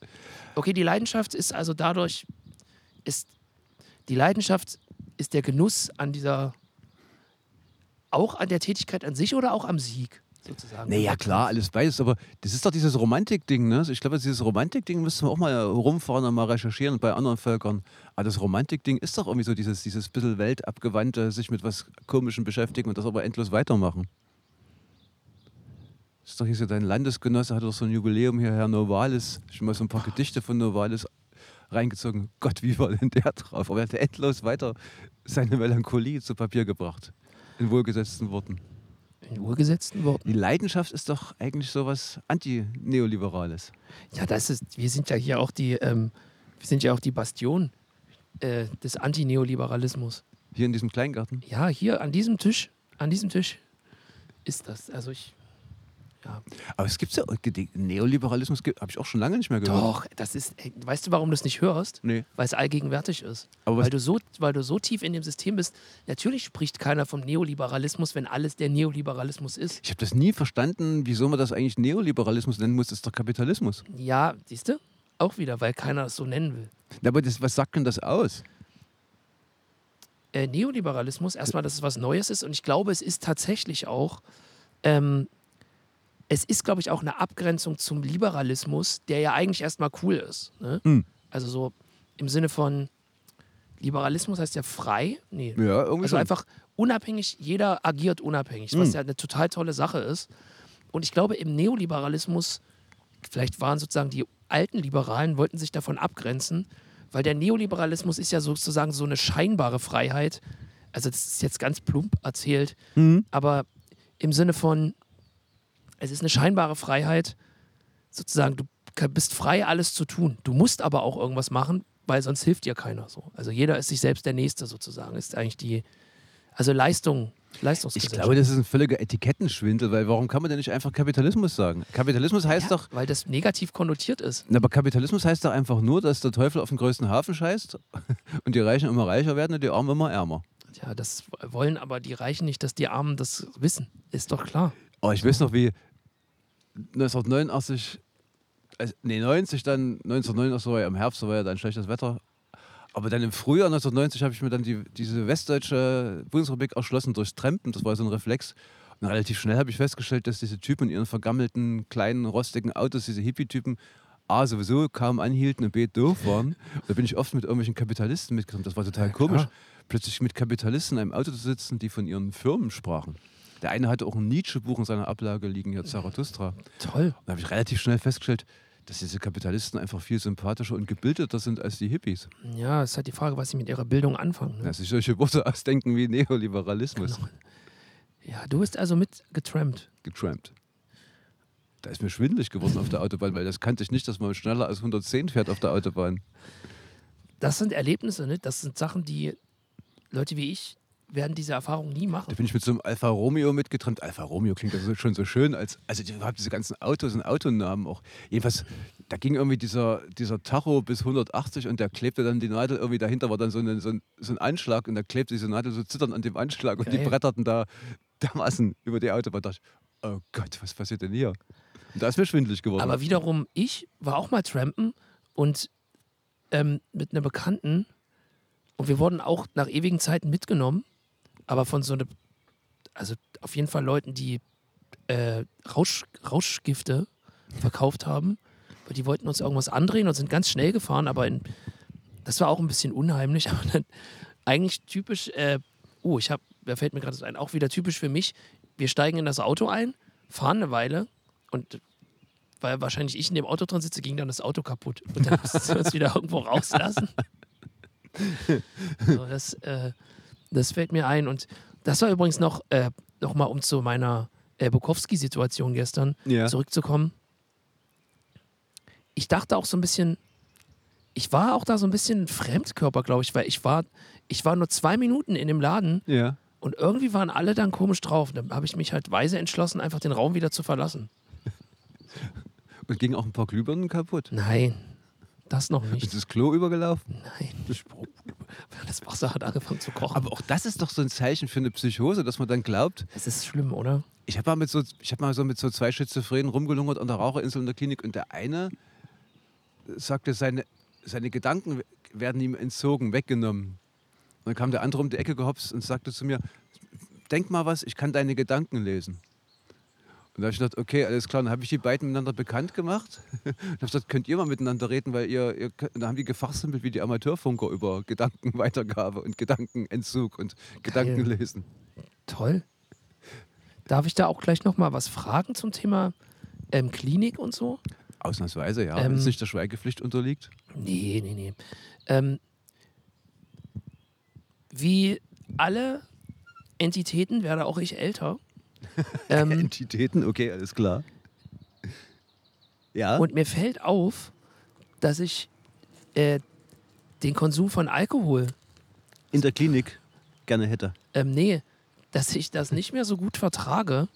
Okay, die Leidenschaft ist also dadurch, ist die Leidenschaft ist der Genuss an dieser, auch an der Tätigkeit an sich oder auch am Sieg sozusagen? Naja, klar, alles beides, aber das ist doch dieses Romantik-Ding, ne? Ich glaube, dieses Romantik-Ding müssten wir auch mal rumfahren und mal recherchieren bei anderen Völkern. Aber das Romantik-Ding ist doch irgendwie so dieses, dieses bisschen weltabgewandte, sich mit was Komischem beschäftigen und das aber endlos weitermachen. Das ist doch hier so dein Landesgenosse, hat doch so ein Jubiläum hier, Herr Novalis. Ich habe mal so ein paar Gedichte von Novalis reingezogen. Gott, wie war denn der drauf? Aber er hat endlos weiter seine Melancholie zu Papier gebracht. In wohlgesetzten Worten. In urgesetzten Worten. Die Leidenschaft ist doch eigentlich sowas Anti-Neoliberales. Ja, das ist, wir sind ja hier auch die, ähm, wir sind ja auch die Bastion äh, des Antineoliberalismus. Hier in diesem Kleingarten. Ja, hier an diesem Tisch, an diesem Tisch ist das. Also ich, ja. Aber es gibt ja Neoliberalismus, habe ich auch schon lange nicht mehr gehört. Doch, das ist, ey, weißt du, warum du es nicht hörst? Nee. Weil es allgegenwärtig ist. Aber Weil du, so, weil du so tief in dem System bist. Natürlich spricht keiner vom Neoliberalismus, wenn alles der Neoliberalismus ist. ich habe das nie verstanden, wieso man das eigentlich Neoliberalismus nennen muss. Das ist doch Kapitalismus. Ja, siehst du? Auch wieder, weil keiner das so nennen will. Aber das, was sagt denn das aus? äh, Neoliberalismus, erstmal, dass es was Neues ist und ich glaube, es ist tatsächlich auch, ähm, es ist, glaube ich, auch eine Abgrenzung zum Liberalismus, der ja eigentlich erstmal cool ist. Ne? Hm. Also so im Sinne von Liberalismus heißt ja frei. Nee. Ja, irgendwie Also schon. einfach unabhängig, jeder agiert unabhängig, was Hm. ja eine total tolle Sache ist. Und ich glaube, im Neoliberalismus, vielleicht waren sozusagen die alten Liberalen, wollten sich davon abgrenzen, weil der Neoliberalismus ist ja sozusagen so eine scheinbare Freiheit. Also das ist jetzt ganz plump erzählt, Mhm. aber im Sinne von, es ist eine scheinbare Freiheit, sozusagen, du bist frei, alles zu tun. Du musst aber auch irgendwas machen, weil sonst hilft dir keiner so. Also jeder ist sich selbst der Nächste sozusagen, ist eigentlich die, also Leistung Ich glaube, das ist ein völliger Etikettenschwindel, weil warum kann man denn nicht einfach Kapitalismus sagen? Kapitalismus heißt ja, doch, weil das negativ konnotiert ist. aber Kapitalismus heißt doch einfach nur, dass der Teufel auf den größten Hafen scheißt *laughs* und die Reichen immer reicher werden und die Armen immer ärmer. Ja, das wollen aber die Reichen nicht, dass die Armen das wissen. Ist doch klar. Aber ich weiß noch, wie 1989, also, nee, 90 dann, 1989 so war ja im Herbst, war ja dann schlechtes Wetter. Aber dann im Frühjahr 1990 habe ich mir dann die, diese westdeutsche Bundesrepublik erschlossen durchs Trampen. Das war so ein Reflex. Und relativ schnell habe ich festgestellt, dass diese Typen in ihren vergammelten, kleinen, rostigen Autos, diese Hippie-Typen, A, sowieso kaum anhielten und B, doof waren. Da bin ich oft mit irgendwelchen Kapitalisten mitgekommen. Das war total Ja, komisch, plötzlich mit Kapitalisten in einem Auto zu sitzen, die von ihren Firmen sprachen. Der eine hatte auch ein Nietzsche-Buch in seiner Ablage liegen, hier Zarathustra. Toll. Da habe ich relativ schnell festgestellt, dass diese Kapitalisten einfach viel sympathischer und gebildeter sind als die Hippies. Ja, es ist halt die Frage, was sie mit ihrer Bildung anfangen. Ne? Dass sich solche Worte *laughs* ausdenken wie Neoliberalismus. Genau. Ja, du bist also mit getrampt. Getrampt. Da ist mir schwindelig geworden auf der Autobahn, weil das kannte ich nicht, dass man schneller als 110 fährt auf der Autobahn. Das sind Erlebnisse, ne? Das sind Sachen, die Leute wie ich werden diese Erfahrung nie machen. Da bin ich mit so einem Alfa Romeo mitgetrennt. Alfa Romeo klingt also schon so schön, als also die- überhaupt diese ganzen Autos und Autonamen auch. Jedenfalls, da ging irgendwie dieser, dieser Tacho bis 180 und der klebte dann die Nadel irgendwie dahinter, war dann so, eine, so, ein, so ein Anschlag und da klebte diese Nadel so zitternd an dem Anschlag und die Geil. bretterten da dermaßen über die Autobahn. Da dachte ich, oh Gott, was passiert denn hier? Und da ist mir schwindelig geworden. Aber wiederum, ich war auch mal trampen und ähm, mit einer Bekannten und wir wurden auch nach ewigen Zeiten mitgenommen, aber von so einer, also auf jeden Fall Leuten, die äh, Rausch, Rauschgifte verkauft haben, weil die wollten uns irgendwas andrehen und sind ganz schnell gefahren, aber in, das war auch ein bisschen unheimlich, *laughs* aber dann eigentlich typisch, äh, oh, ich habe, da fällt mir gerade ein, auch wieder typisch für mich, wir steigen in das Auto ein, fahren eine Weile und weil wahrscheinlich ich in dem Auto drin sitze, ging dann das Auto kaputt. Und dann mussten wir uns *laughs* wieder irgendwo rauslassen. So, das, äh, das fällt mir ein. Und das war übrigens noch, äh, noch mal um zu meiner äh, Bukowski-Situation gestern ja. zurückzukommen. Ich dachte auch so ein bisschen, ich war auch da so ein bisschen Fremdkörper, glaube ich, weil ich war, ich war nur zwei Minuten in dem Laden ja. und irgendwie waren alle dann komisch drauf. Dann habe ich mich halt weise entschlossen, einfach den Raum wieder zu verlassen. *laughs* Und gingen auch ein paar Glühbirnen kaputt. Nein, das noch nicht. Ist das Klo übergelaufen? Nein. *laughs* Das Wasser hat angefangen zu kochen. Aber auch das ist doch so ein Zeichen für eine Psychose, dass man dann glaubt, es ist schlimm, oder? Ich habe mal, mit so, ich hab mal so mit so zwei Schizophrenen rumgelungert an der Raucherinsel in der Klinik und der eine sagte, seine, seine Gedanken werden ihm entzogen, weggenommen. Und dann kam der andere um die Ecke gehopst und sagte zu mir, denk mal was, ich kann deine Gedanken lesen. Und da habe ich gedacht, okay, alles klar. Dann habe ich die beiden miteinander bekannt gemacht. *laughs* Und habe gesagt, könnt ihr mal miteinander reden, weil ihr, ihr dann haben die gefachsimpelt wie die Amateurfunker über Gedankenweitergabe *laughs* und Gedankenentzug und Gedankenlesen. Toll. Darf ich da auch gleich noch mal was fragen zum Thema ähm, Klinik und so? Ausnahmsweise, ja. Ähm, Wenn es nicht der Schweigepflicht unterliegt. Nee, nee, nee. Ähm, wie alle Entitäten werde auch ich älter. *laughs* ähm, *laughs* Entitäten, okay, alles klar. Ja. und mir fällt auf, dass ich äh, den Konsum von Alkohol, in der Klinik gerne hätte. ähm, nee, dass ich das nicht mehr so gut vertrage.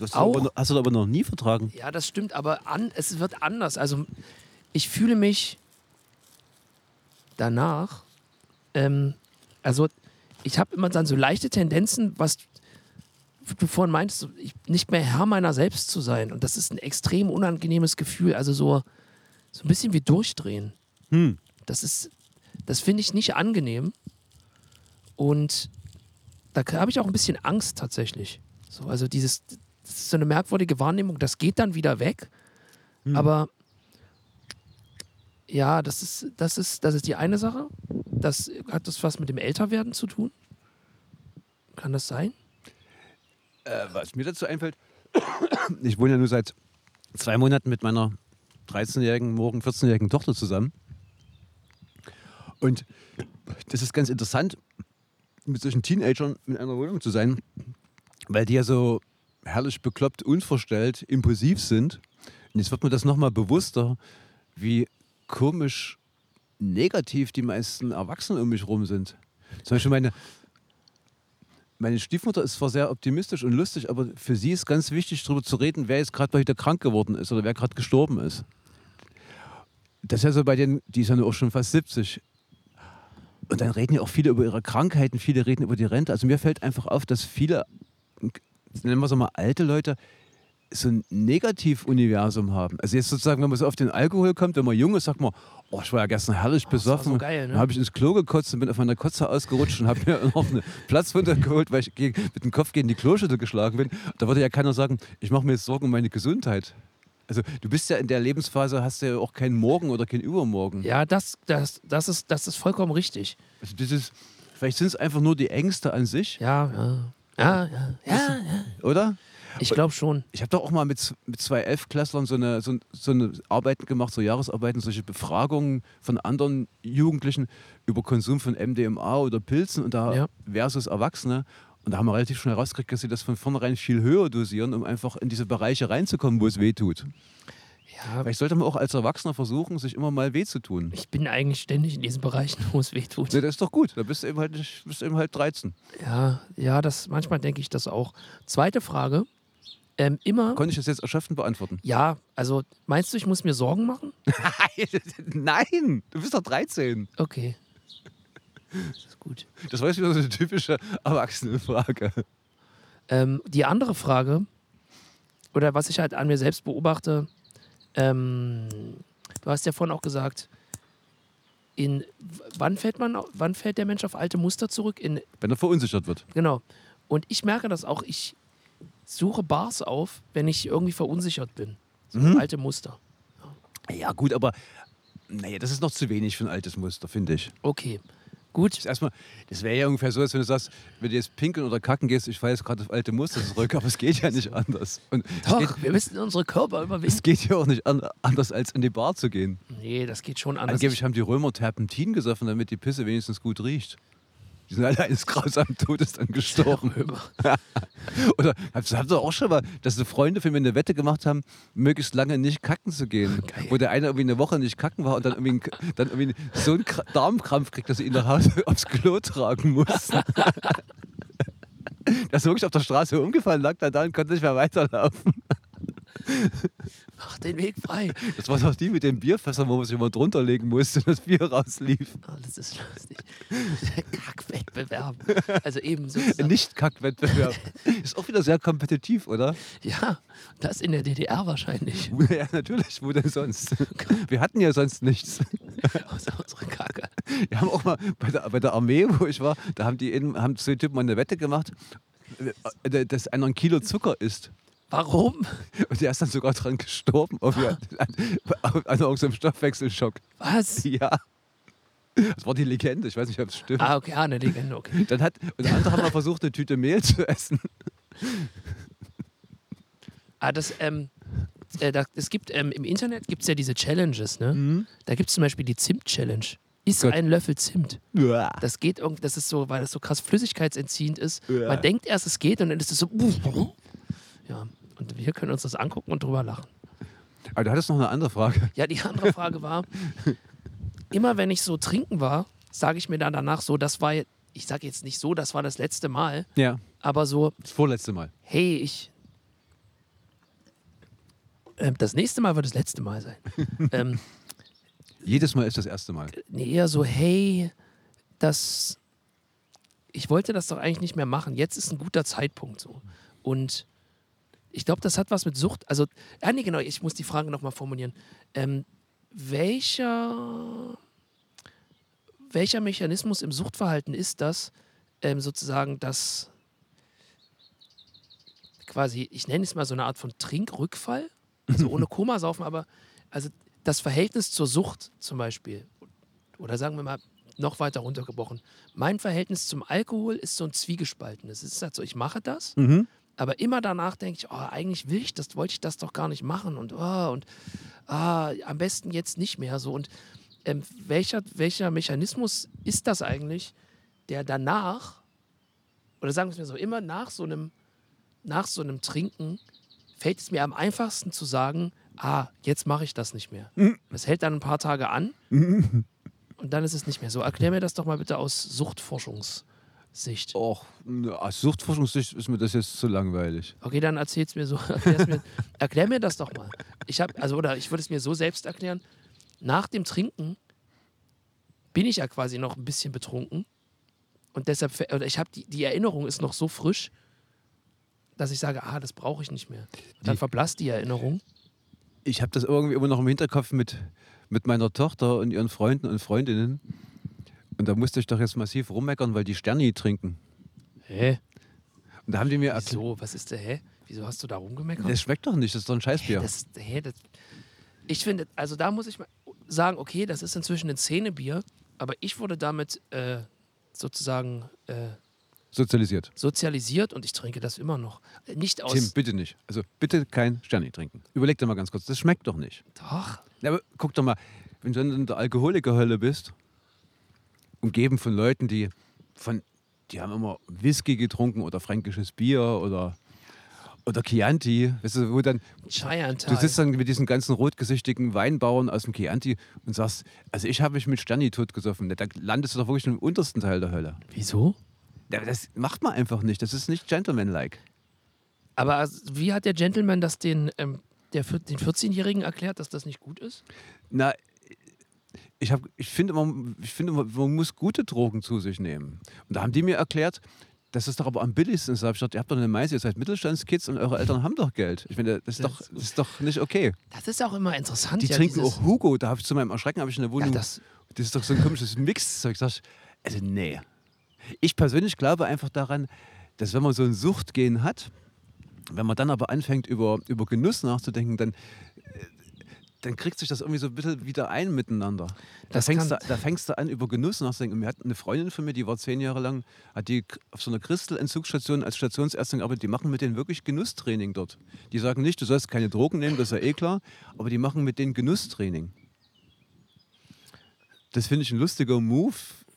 Hast, Auch- du aber, hast du aber noch nie vertragen. Ja, das stimmt, aber an, es wird anders. Also ich fühle mich danach, ähm, also ich habe immer dann so leichte Tendenzen, was du vorhin meintest, ich, nicht mehr Herr meiner selbst zu sein. Und das ist ein extrem unangenehmes Gefühl. Also so, so ein bisschen wie durchdrehen. Hm. Das ist, das finde ich nicht angenehm. Und da habe ich auch ein bisschen Angst tatsächlich. So, also dieses, das ist so eine merkwürdige Wahrnehmung, das geht dann wieder weg. Aber ja, das ist, das ist, das ist die eine Sache. Das hat das was mit dem Älterwerden zu tun? Kann das sein? Äh, was mir dazu einfällt, *coughs* ich wohne ja nur seit zwei Monaten mit meiner 13-jährigen, morgen 14-jährigen Tochter zusammen. Und das ist ganz interessant, mit solchen Teenagern in einer Wohnung zu sein, weil die ja so herrlich bekloppt, unverstellt, impulsiv sind. Und jetzt wird mir das nochmal bewusster, wie komisch negativ die meisten Erwachsenen um mich rum sind. Zum Beispiel meine, meine Stiefmutter ist zwar sehr optimistisch und lustig, aber für sie ist ganz wichtig, darüber zu reden, wer jetzt gerade heute krank geworden ist oder wer gerade gestorben ist. Das ist ja so bei denen, die ist ja auch schon fast 70. Und dann reden ja auch viele über ihre Krankheiten, viele reden über die Rente. Also mir fällt einfach auf, dass viele, nennen wir es mal alte Leute, so ein Negativuniversum haben. Also jetzt sozusagen, wenn man so auf den Alkohol kommt, wenn man jung ist, sagt man, oh, ich war ja gestern herrlich besoffen. so geil, ne? Dann habe ich ins Klo gekotzt und bin auf meiner Kotze ausgerutscht und habe mir *laughs* noch eine Platzwunde geholt, weil ich mit dem Kopf gegen die Kloschüssel geschlagen bin. Da würde ja keiner sagen, ich mache mir jetzt Sorgen um meine Gesundheit. Also du bist ja in der Lebensphase, hast ja auch keinen Morgen oder keinen Übermorgen. Ja, das, das, das, ist, das ist vollkommen richtig. Also ist, vielleicht sind es einfach nur die Ängste an sich, Ja, ja. Ja, ja, ja, ja. oder? Ich glaube schon. Ich habe doch auch mal mit, mit zwei Elfklässlern so eine, so, so eine Arbeiten gemacht, so Jahresarbeiten, solche Befragungen von anderen Jugendlichen über Konsum von MDMA oder Pilzen und da Ja. versus Erwachsene. Und da haben wir relativ schnell rausgekriegt, dass sie das von vornherein viel höher dosieren, um einfach in diese Bereiche reinzukommen, wo es weh tut. Ja, Vielleicht sollte man auch als Erwachsener versuchen, sich immer mal weh zu tun. ich bin eigentlich ständig in diesen Bereichen, wo es weh tut. Ne, das ist doch gut. Da bist du eben halt, bist du eben halt 13. Ja, ja, das, manchmal denke ich das auch. Zweite Frage. Ähm, immer. Konnte ich das jetzt erschöpfend beantworten? Ja, also meinst du, ich muss mir Sorgen machen? *laughs* Nein, du bist doch 13. Okay. Das ist gut. Das war jetzt wieder so eine typische Erwachsenenfrage. Ähm, die andere Frage, oder was ich halt an mir selbst beobachte, ähm, du hast ja vorhin auch gesagt, in wann fällt man, wann fällt der Mensch auf alte Muster zurück? In, Wenn er verunsichert wird. genau. Und ich merke das auch, ich suche Bars auf, wenn ich irgendwie verunsichert bin. So Mhm. alte Muster. Ja, gut, aber naja, das ist noch zu wenig für ein altes Muster, finde ich. Okay, gut. Das, erstmal, das wäre ja ungefähr so, als wenn du sagst, wenn du jetzt pinkeln oder kacken gehst, ich falle jetzt gerade auf alte Muster zurück, aber es geht ja nicht *laughs* anders. Und es geht, Doch, wir müssen unsere Körper überwinden. es geht ja auch nicht an, anders, als in die Bar zu gehen. Nee, das geht schon anders. Angeblich haben die Römer Terpentin gesoffen, damit die Pisse wenigstens gut riecht. Die sind alle eines grausamen Todes dann gestorben. *laughs* Oder habt ihr auch schon mal, dass so Freunde für mich eine Wette gemacht haben, möglichst lange nicht kacken zu gehen. Geil. Wo der eine irgendwie eine Woche nicht kacken war und dann irgendwie, dann irgendwie so einen Kra- Darmkrampf kriegt, dass sie ihn nach Hause *laughs* aufs Klo tragen mussten. *laughs* dass er wirklich auf der Straße umgefallen lag, dann, dann konnte nicht mehr weiterlaufen. Mach den Weg frei. Das war doch die mit den Bierfässern, wo man sich immer drunter legen musste und das Bier rauslief. Oh, das ist lustig. *laughs* Kackwettbewerb. Also eben sozusagen. Nicht-Kack-Wettbewerb. *laughs* Ist auch wieder sehr kompetitiv, oder? Ja, das in der DDR wahrscheinlich. *laughs* Ja, natürlich. Wo denn sonst? Wir hatten ja sonst nichts. Außer unsere Kacke. Wir haben auch mal bei der, bei der Armee, wo ich war, da haben die eben, haben zwei Typen mal eine Wette gemacht, äh, dass einer ein Kilo Zucker isst. Warum? Und der ist dann sogar dran gestorben, auf, an, an, an irgendeinem Stoffwechselschock. Was? Ja. Das war die Legende, ich weiß nicht, ob es stimmt. Ah, okay, ah, eine Legende, okay. Dann hat, und andere haben mal versucht, eine Tüte Mehl zu essen. Ah, das, ähm, äh, da, es gibt, ähm, im Internet gibt es ja diese Challenges, ne? Da gibt es zum Beispiel die Zimt-Challenge. Iss Gott. einen Löffel Zimt. Ja. Das geht irgendwie, das ist so, weil das so krass flüssigkeitsentziehend ist. Ja. Man denkt erst, es geht und dann ist es so. Ja, und wir können uns das angucken und drüber lachen. Aber du hattest noch eine andere Frage. Ja, die andere Frage war, *laughs* immer wenn ich so trinken war, sage ich mir dann danach so, das war, ich sage jetzt nicht so, das war das letzte Mal, Ja. aber so, Das vorletzte Mal. hey, ich. Ähm, das nächste Mal wird das letzte Mal sein. *laughs* ähm, Jedes Mal ist das erste Mal. nee, eher so, hey, das. Ich wollte das doch eigentlich nicht mehr machen. Jetzt ist ein guter Zeitpunkt so. Und ich glaube, das hat was mit Sucht. Also, ja, nee, genau, ich muss die Frage nochmal formulieren. Ähm, welcher, welcher Mechanismus im Suchtverhalten ist das, ähm, sozusagen, dass quasi, ich nenne es mal so eine Art von Trinkrückfall, also ohne *laughs* Koma saufen, aber also das Verhältnis zur Sucht zum Beispiel, oder sagen wir mal noch weiter runtergebrochen, mein Verhältnis zum Alkohol ist so ein zwiegespaltenes. Es ist halt so, ich mache das, Mhm. Aber immer danach denke ich, oh, eigentlich will ich das, wollte ich das doch gar nicht machen und, oh, und ah, am besten jetzt nicht mehr so. Und ähm, welcher, welcher Mechanismus ist das eigentlich, der danach, oder sagen wir es mir so, immer nach so einem, nach so einem Trinken fällt es mir am einfachsten zu sagen, ah, jetzt mache ich das nicht mehr. Das hält dann ein paar Tage an und dann ist es nicht mehr so. Erklär mir das doch mal bitte aus Suchtforschungs. Sicht. Och, ne, aus Suchtforschungssicht ist mir das jetzt zu langweilig. Okay, dann erzähl's mir so. *laughs* Mir, erklär mir das doch mal. Ich habe, also oder ich würde es mir so selbst erklären. Nach dem Trinken bin ich ja quasi noch ein bisschen betrunken und deshalb oder ich habe die, die Erinnerung ist noch so frisch, dass ich sage, ah, das brauche ich nicht mehr. Und dann Die- verblasst die Erinnerung. Ich habe das irgendwie immer noch im Hinterkopf mit, mit meiner Tochter und ihren Freunden und Freundinnen. Und da musste ich doch jetzt massiv rummeckern, weil die Sterni trinken. Hä? Und da haben die mir Wieso? Was ist der? Hä? Wieso hast du da rumgemeckert? das schmeckt doch nicht, das ist doch ein Scheißbier. Das, hä, das, ich finde, also da muss ich mal sagen, okay, das ist inzwischen ein Szenebier, aber ich wurde damit äh, sozusagen äh, Sozialisiert. sozialisiert und ich trinke das immer noch. Nicht aus. Tim, bitte nicht. Also bitte kein Sterni trinken. Überleg dir mal ganz kurz, das schmeckt doch nicht. Doch. Ja, aber guck doch mal, wenn du in der Alkoholikerhölle bist, umgeben von Leuten, die von, die haben immer Whisky getrunken oder fränkisches Bier oder, oder Chianti, weißt du, wo dann, Chianti. du sitzt dann mit diesen ganzen rotgesichtigen Weinbauern aus dem Chianti und sagst, also ich habe mich mit Sterni totgesoffen. Da landest du doch wirklich im untersten Teil der Hölle. Wieso? Ja, Das macht man einfach nicht, das ist nicht gentlemanlike. Aber wie hat der Gentleman das den, ähm, der, den 14-Jährigen erklärt, dass das nicht gut ist? Na, ich, hab, ich finde, man, ich finde man, muss gute Drogen zu sich nehmen. Und da haben die mir erklärt, dass es doch aber am billigsten ist. Da habe ich gedacht, ihr habt doch eine Mais, ihr seid Mittelstandskids und eure Eltern haben doch Geld. Ich finde, das ist, doch, das ist doch nicht okay. Das ist auch immer interessant. Die ja, trinken auch Hugo. Da habe ich zu meinem Erschrecken habe ich in der Ja, Wohnung. das, das ist doch so ein komisches Mixzeug. Sag ich, Also, nee. Ich persönlich glaube einfach daran, dass wenn man so ein Suchtgehen hat, wenn man dann aber anfängt, über, über Genuss nachzudenken, dann, äh, dann kriegt sich das irgendwie so ein bisschen wieder ein miteinander. Da fängst, du, da fängst du an, über Genuss nachzudenken. Mir hat eine Freundin von mir, die war zehn Jahre lang, hat die auf so einer Christel-Entzugsstation als Stationsärztin gearbeitet. Die machen mit denen wirklich Genusstraining dort. Die sagen nicht, du sollst keine Drogen nehmen, das ist ja eh klar, aber die machen mit denen Genusstraining. Das finde ich ein lustiger Move.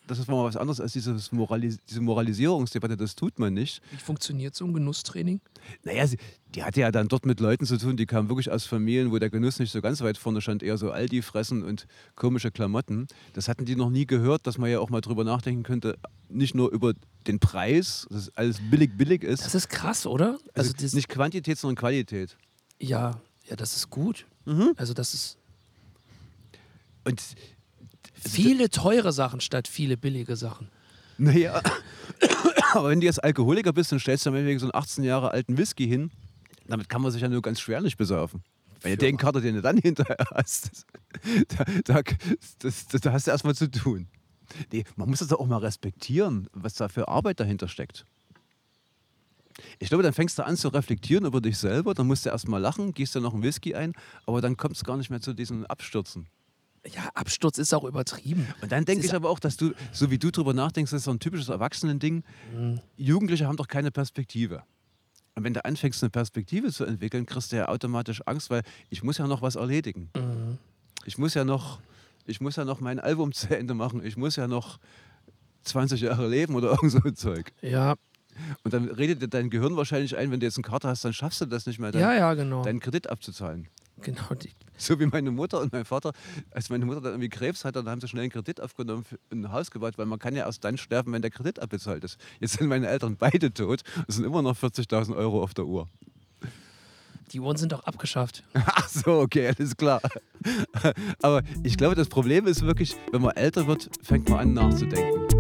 Das ist mal was anderes als dieses Moralis diese Moralisierungsdebatte. Das tut man nicht. wie funktioniert so ein Genusstraining? Naja, sie, die hatte ja dann dort mit Leuten zu tun, die kamen wirklich aus Familien, wo der Genuss nicht so ganz weit vorne stand, eher so Aldi fressen und komische Klamotten. Das hatten die noch nie gehört, dass man ja auch mal drüber nachdenken könnte, nicht nur über den Preis, dass alles billig billig ist. Das ist krass, oder? also das, nicht Quantität, sondern Qualität. ja, ja, das ist gut. Mhm. Also das ist Und viele teure Sachen statt viele billige Sachen. Naja, *coughs* aber wenn du jetzt Alkoholiker bist, dann stellst du mir wegen so einen 18 Jahre alten Whisky hin. Damit kann man sich ja nur ganz schwer nicht besaufen. Weil Für- den Kater, den du dann hinterher hast, das, da, da, das, das, da hast du erstmal zu tun. Nee, man muss das auch mal respektieren, was da für Arbeit dahinter steckt. Ich glaube, dann fängst du an zu reflektieren über dich selber, dann musst du erstmal lachen, gießt dir noch einen Whisky ein, aber dann kommt es gar nicht mehr zu diesen Abstürzen. Ja, Absturz ist auch übertrieben. Und dann denke ich aber auch, dass du, so wie du drüber nachdenkst, das ist so ein typisches Erwachsenending. Mhm. Jugendliche haben doch keine Perspektive. Und wenn du anfängst, eine Perspektive zu entwickeln, kriegst du ja automatisch Angst, weil ich muss ja noch was erledigen. Mhm. Ich muss ja noch, ich muss ja noch mein Album zu Ende machen. Ich muss ja noch 20 Jahre leben oder *laughs* irgend so ein Zeug. Ja, Und dann redet dir dein Gehirn wahrscheinlich ein, wenn du jetzt eine Karte hast, dann schaffst du das nicht mehr, dein, ja, ja, genau. deinen Kredit abzuzahlen. genau So wie meine Mutter und mein Vater, als meine Mutter dann irgendwie Krebs hatte, dann haben sie schnell einen Kredit aufgenommen für ein Haus gebaut, weil man kann ja erst dann sterben, wenn der Kredit abbezahlt ist. Jetzt sind meine Eltern beide tot, es sind immer noch 40.000 Euro auf der Uhr. die Uhren sind doch abgeschafft. *laughs* Ach so, okay, alles klar. Aber ich glaube, das Problem ist wirklich, wenn man älter wird, fängt man an nachzudenken.